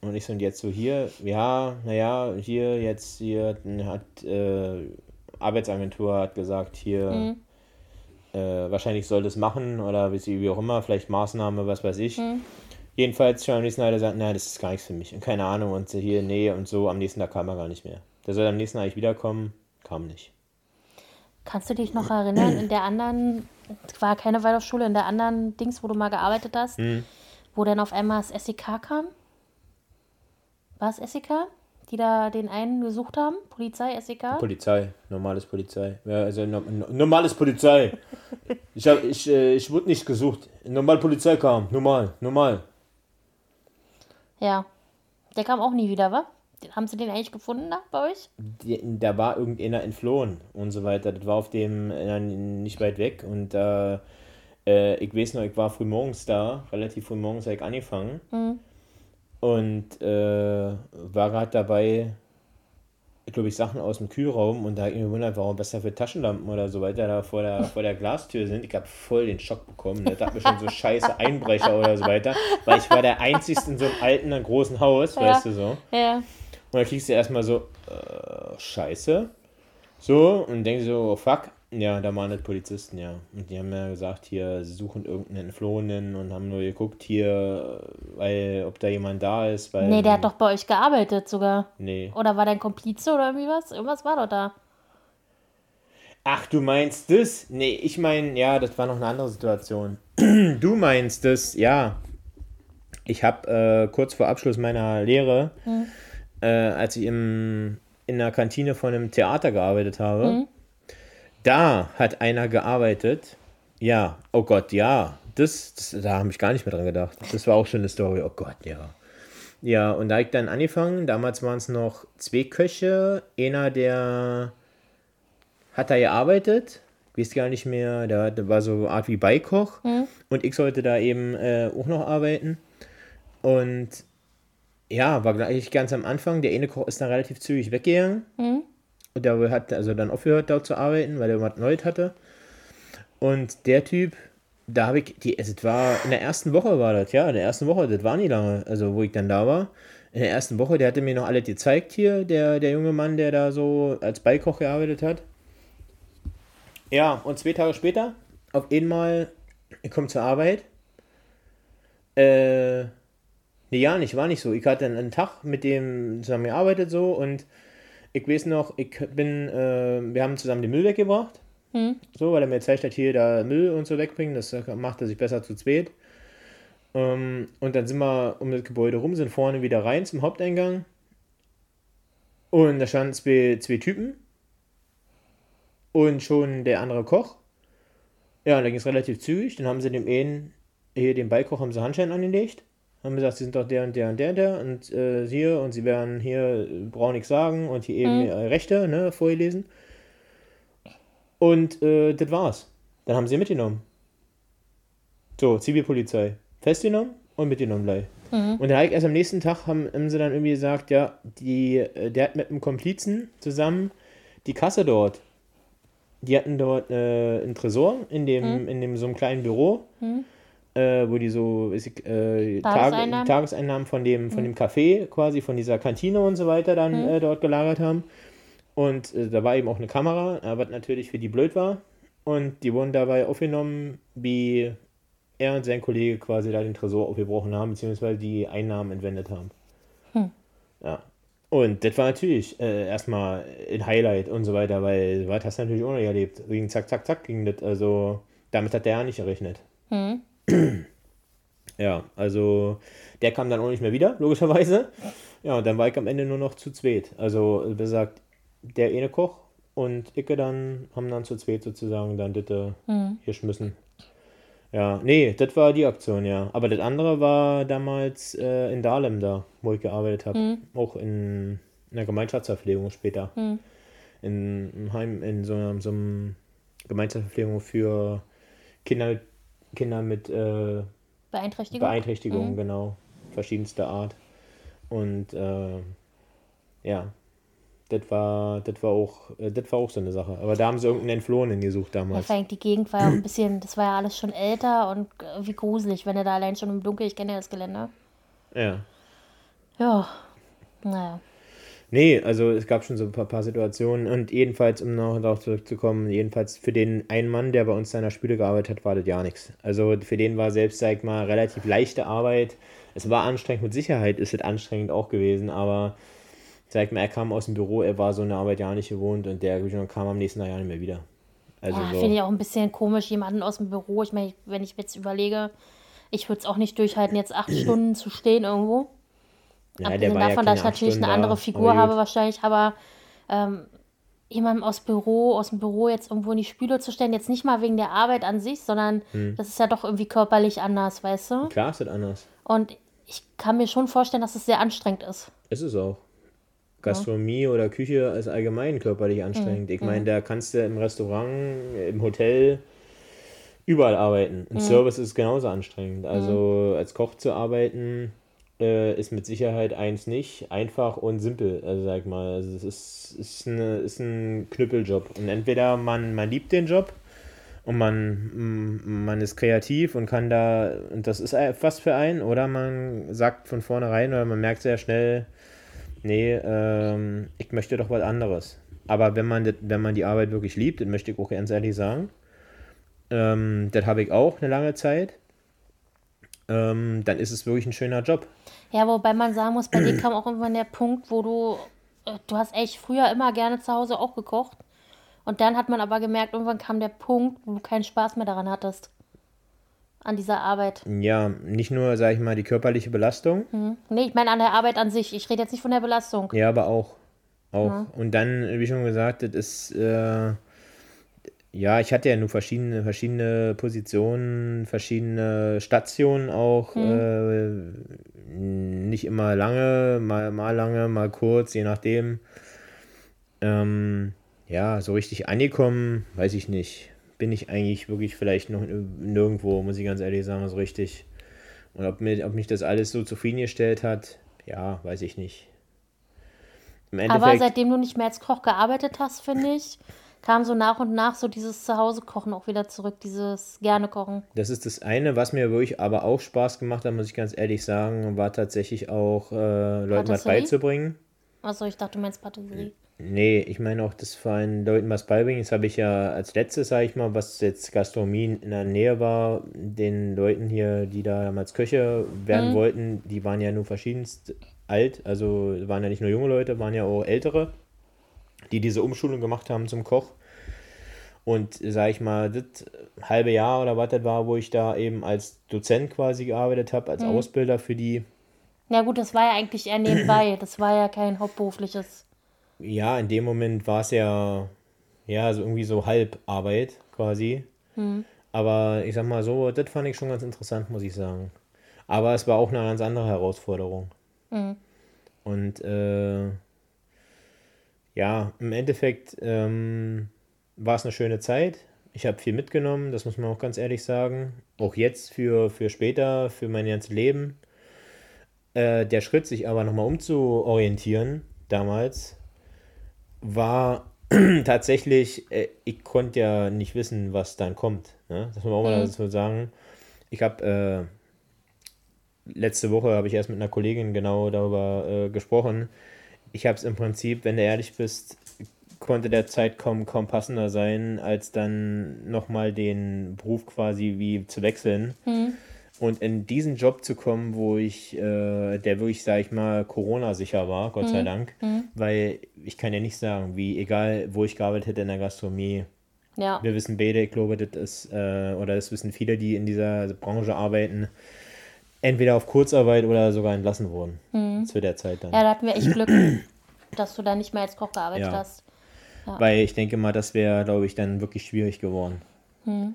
Und ich so, und jetzt so hier, ja, naja, hier, jetzt, hier hat äh, Arbeitsagentur hat gesagt, hier, äh, wahrscheinlich soll das machen oder wie, sie- wie auch immer, vielleicht Maßnahme, was weiß ich. Jedenfalls schon am nächsten Tag gesagt, nein, das ist gar nichts für mich. Und keine Ahnung, und hier, nee, und so, am nächsten Tag kam er gar nicht mehr. Der soll am nächsten Tag wiederkommen, kam nicht. Kannst du dich noch erinnern, in der anderen, war keine Waldorfschule, in der anderen Dings, wo du mal gearbeitet hast, Hm. wo dann auf einmal das SEK kam? War es SEK, die da den einen gesucht haben? Polizei, SEK? Polizei, normales Polizei. Ja, also no, no, normales Polizei. ich, hab, ich, äh, ich wurde nicht gesucht. Normal Polizei kam. Normal, normal. Ja. Der kam auch nie wieder, wa? Haben sie den eigentlich gefunden da bei euch? Die, da war irgendeiner entflohen und so weiter. Das war auf dem äh, nicht weit weg und äh, äh, ich weiß noch, ich war früh morgens da, relativ früh morgens habe ich angefangen Mhm. Und äh, war gerade dabei, glaube ich, Sachen aus dem Kühlraum und da habe ich mich gewundert, warum besser für Taschenlampen oder so weiter da vor der, vor der Glastür sind. Ich habe voll den Schock bekommen. Ne? Da hat mir schon so scheiße Einbrecher oder so weiter, weil ich war der Einzigste in so einem alten, großen Haus, Ja. weißt du so. Ja. Und dann kriegst du erstmal so, äh, scheiße. So, und denkst so, oh fuck. Ja, da waren das Polizisten, ja. Und die haben ja gesagt, hier, sie suchen irgendeinen Entflohenen und haben nur geguckt, hier, weil, ob da jemand da ist, weil. Nee, der hat doch bei euch gearbeitet sogar. Nee. Oder war dein Komplize oder irgendwie was? Irgendwas war doch da. Ach, du meinst das? Nee, ich meine, ja, das war noch eine andere Situation. Du meinst das, ja. Ich habe äh, kurz vor Abschluss meiner Lehre, äh, als ich im, in der Kantine von einem Theater gearbeitet habe, da hat einer gearbeitet. Ja, oh Gott, ja. Das, das da habe ich gar nicht mehr dran gedacht. Das war auch schon eine Story. Oh Gott, ja. Ja, und da habe ich dann angefangen. Damals waren es noch zwei Köche. Einer, der hat da gearbeitet. Ich weiß gar nicht mehr. Der, war so eine Art wie Beikoch. Und ich sollte da eben äh, auch noch arbeiten. Und ja, war gleich ganz am Anfang. Der eine Koch ist dann relativ zügig weggegangen. Und der hat also dann aufgehört, dort zu arbeiten, weil er was Neues hatte. Und der Typ, da habe ich, die, es war in der ersten Woche war das, ja, in der ersten Woche, das war nie lange, also wo ich dann da war. In der ersten Woche, der hatte mir noch alles gezeigt hier, der, der junge Mann, der da so als Beikoch gearbeitet hat. Ja, und zwei Tage später, auf einmal, ich komme zur Arbeit. Äh, nee, ja, nicht, war nicht so. Ich hatte einen Tag mit dem zusammen gearbeitet so und ich weiß noch, ich bin, äh, wir haben zusammen den Müll weggebracht. So, weil er mir gezeigt hat, hier da Müll und so wegbringen, das macht er sich besser zu zweit. Ähm, und dann sind wir um das Gebäude rum, sind vorne wieder rein zum Haupteingang. Und da standen zwei, zwei Typen. Und schon der andere Koch. Ja, und dann ging es relativ zügig. Dann haben sie dem einen, hier dem Beikoch, haben sie Handschein angelegt. Haben gesagt, sie sind doch der und der und der und der. Und äh, hier, und sie werden hier, äh, brauchen nichts sagen. Und hier eben ihre Rechte, ne, vorgelesen. Und äh, das war's. Dann haben sie mitgenommen. So, Zivilpolizei. Festgenommen und mitgenommen gleich. Und dann halt erst am nächsten Tag haben, haben sie dann irgendwie gesagt, ja, die, äh, der hat mit einem Komplizen zusammen die Kasse dort. Die hatten dort äh, einen Tresor in dem, in dem so einem kleinen Büro, äh, wo die so äh, Tage, Tageseinnahmen? Tageseinnahmen von dem, von dem Café, quasi von dieser Kantine und so weiter dann äh, dort gelagert haben. Und äh, da war eben auch eine Kamera, äh, was natürlich für die blöd war. Und die wurden dabei aufgenommen, wie er und sein Kollege quasi da den Tresor aufgebrochen haben, beziehungsweise die Einnahmen entwendet haben. Ja. Und das war natürlich äh, erstmal ein Highlight und so weiter, weil was hast du natürlich auch noch erlebt. Wegen zack, zack, zack ging das. Also damit hat der ja nicht gerechnet. Ja, also der kam dann auch nicht mehr wieder, logischerweise. Ja, und dann war ich am Ende nur noch zu zweit. Also, wie gesagt, der eine Koch und Icke dann haben dann zu zweit sozusagen dann das äh, geschmissen. Ja, nee, das war die Aktion, ja. Aber das andere war damals äh, in Dahlem da, wo ich gearbeitet habe. Auch in, in der Gemeinschaftsverpflegung später. In einem Heim, in so so einem Gemeinschaftsverpflegung für Kinder, Kinder mit äh, Beeinträchtigung? Beeinträchtigungen, genau. Verschiedenster Art. Und äh, ja, das war, das war auch, äh, das war auch so eine Sache. Aber da haben sie irgendeinen Entflohenen gesucht Ja, damals. allem die Gegend war ja auch ein bisschen, das war ja alles schon älter und äh, wie gruselig, wenn er da allein schon im Dunkeln, ich kenne ja das Gelände. Ja. Ja, naja. Nee, also es gab schon so ein paar, paar Situationen und jedenfalls, um noch darauf zurückzukommen, jedenfalls für den einen Mann, der bei uns in der Spüle gearbeitet hat, war das ja nichts. Also für den war selbst, sag ich mal, relativ leichte Arbeit. Es war anstrengend, mit Sicherheit ist es anstrengend auch gewesen, aber sag ich mal, er kam aus dem Büro, er war so eine Arbeit ja nicht gewohnt und der kam am nächsten Tag ja nicht mehr wieder. Also Ja, so. finde ich auch ein bisschen komisch, jemanden aus dem Büro. Ich meine, wenn ich jetzt überlege, ich würde es auch nicht durchhalten, jetzt acht Stunden zu stehen irgendwo. Ja, Abgesehen davon, dass ich natürlich eine andere Figur habe wahrscheinlich, aber ähm, jemandem aus Büro, aus dem Büro jetzt irgendwo in die Spüle zu stellen, jetzt nicht mal wegen der Arbeit an sich, sondern hm. das ist ja doch irgendwie körperlich anders, weißt du? Klar ist das anders. Und ich kann mir schon vorstellen, dass es sehr anstrengend ist. Ist es auch. Gastronomie ja. oder Küche ist allgemein körperlich anstrengend. Mhm. Ich meine, da kannst du im Restaurant, im Hotel, überall arbeiten. Im mhm. Service ist genauso anstrengend. Also mhm. als Koch zu arbeiten äh, ist mit Sicherheit eins nicht einfach und simpel. Also sag mal, also es ist, ist, eine, ist ein Knüppeljob. Und entweder man, man liebt den Job und man, man ist kreativ und kann da, und das ist was für einen, oder man sagt von vornherein oder man merkt sehr schnell, nee, ähm, ich möchte doch was anderes. Aber wenn man, das, wenn man die Arbeit wirklich liebt, das möchte ich auch ganz ehrlich sagen, ähm, das habe ich auch eine lange Zeit, ähm, dann ist es wirklich ein schöner Job. Ja, wobei man sagen muss, bei dir kam auch irgendwann der Punkt, wo du, äh, du hast echt früher immer gerne zu Hause auch gekocht. Und dann hat man aber gemerkt, irgendwann kam der Punkt, wo du keinen Spaß mehr daran hattest. An dieser Arbeit. Ja, nicht nur, sag ich mal, die körperliche Belastung. Mhm. Nee, ich meine an der Arbeit an sich. Ich rede jetzt nicht von der Belastung. Ja, aber auch. Auch. Ja. Und dann, wie schon gesagt, das ist. Äh, ja, ich hatte ja nur verschiedene, verschiedene Positionen, verschiedene Stationen auch. Mhm. Äh, nicht immer lange, mal, mal lange, mal kurz, je nachdem. Ähm, ja, so richtig angekommen, weiß ich nicht. Bin ich eigentlich wirklich vielleicht noch nirgendwo, muss ich ganz ehrlich sagen, so richtig. Und ob, mir, ob mich das alles so zufriedengestellt hat, ja, weiß ich nicht. Aber seitdem du nicht mehr als Koch gearbeitet hast, finde ich, kam so nach und nach so dieses Zuhause-Kochen auch wieder zurück, dieses gerne Kochen. Das ist das eine, was mir wirklich aber auch Spaß gemacht hat, muss ich ganz ehrlich sagen, war tatsächlich auch äh, Leuten was beizubringen. Achso, ich dachte, du meinst Patisserie. Nee, ich meine auch, das vor allem Leuten was beibringen. Das habe ich ja als letztes, sage ich mal, was jetzt Gastronomie in der Nähe war, den Leuten hier, die da damals Köche werden mhm. wollten, die waren ja nur verschiedenst alt. Also waren ja nicht nur junge Leute, waren ja auch ältere, die diese Umschulung gemacht haben zum Koch. Und sage ich mal, das halbe Jahr oder was das war, wo ich da eben als Dozent quasi gearbeitet habe, als mhm. Ausbilder für die. Ja gut, das war ja eigentlich eher nebenbei. Das war ja kein hauptberufliches ja, in dem Moment war es ja, ja, so irgendwie so Halbarbeit quasi. Mhm. Aber ich sag mal so, das fand ich schon ganz interessant, muss ich sagen. Aber es war auch eine ganz andere Herausforderung. Mhm. Und äh, ja, im Endeffekt ähm, war es eine schöne Zeit. Ich habe viel mitgenommen, das muss man auch ganz ehrlich sagen. Auch jetzt für, für später, für mein ganzes Leben. Äh, der Schritt, sich aber nochmal umzuorientieren, damals, war tatsächlich, äh, ich konnte ja nicht wissen, was dann kommt. Ne? Das muss man auch mal mhm. dazu sagen. Ich habe äh, letzte Woche habe ich erst mit einer Kollegin genau darüber äh, gesprochen. Ich habe es im Prinzip, wenn du ehrlich bist, konnte der Zeit kaum, kaum passender sein, als dann nochmal den Beruf quasi wie zu wechseln. Mhm. Und in diesen Job zu kommen, wo ich, äh, der wirklich, sag ich mal, Corona-sicher war, Gott mhm. sei Dank, mhm. weil ich kann ja nicht sagen, wie, egal wo ich gearbeitet hätte in der Gastronomie, ja. wir wissen beide, ich glaube, das ist, äh, oder das wissen viele, die in dieser Branche arbeiten, entweder auf Kurzarbeit oder sogar entlassen wurden. Mhm. Zu der Zeit dann. Ja, da hatten wir echt Glück, dass du da nicht mehr als Koch gearbeitet ja. hast. Ja. Weil ich denke mal, das wäre, glaube ich, dann wirklich schwierig geworden. Mhm.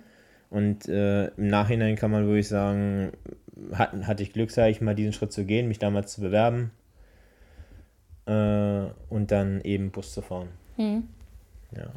Und äh, im Nachhinein kann man wirklich sagen, hat, hatte ich Glück, sage ich mal, diesen Schritt zu gehen, mich damals zu bewerben äh, und dann eben Bus zu fahren. Mhm. Ja.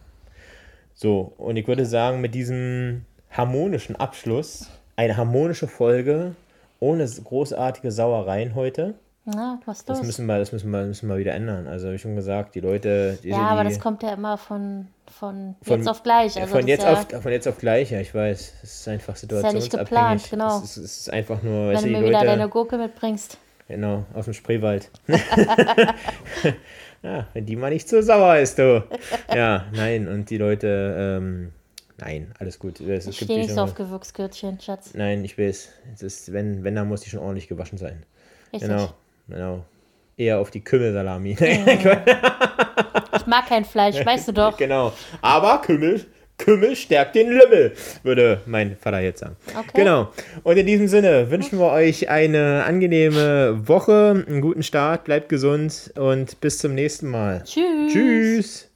So, und ich würde sagen, mit diesem harmonischen Abschluss, eine harmonische Folge ohne großartige Sauereien heute. Na, was das müssen wir, das müssen wir, müssen wir wieder ändern. Also wie schon gesagt, die Leute. Die, ja, aber das kommt ja immer von, von, von jetzt auf gleich. Also von, jetzt ja, auf, von jetzt auf gleich, ja, ich weiß. Es ist einfach situationsabhängig. Ist ja nicht geplant, genau. Es ist, es ist einfach nur. Wenn du mir Leute, wieder deine Gurke mitbringst. Genau, aus dem Spreewald. ja, wenn die mal nicht so sauer ist, du. Ja, nein, und die Leute, ähm, nein, alles gut. Es, ich stehe nicht so auf Gewürzgürtchen, Schatz. Nein, ich weiß. Es ist, wenn, wenn, dann muss die schon ordentlich gewaschen sein. Richtig. Genau. Genau. Eher auf die Kümmelsalami. ich mag kein Fleisch, weißt du doch. Genau. Aber Kümmel, Kümmel stärkt den Lümmel, würde mein Vater jetzt sagen. Okay. Genau. Und in diesem Sinne wünschen wir euch eine angenehme Woche, einen guten Start, bleibt gesund und bis zum nächsten Mal. Tschüss. Tschüss.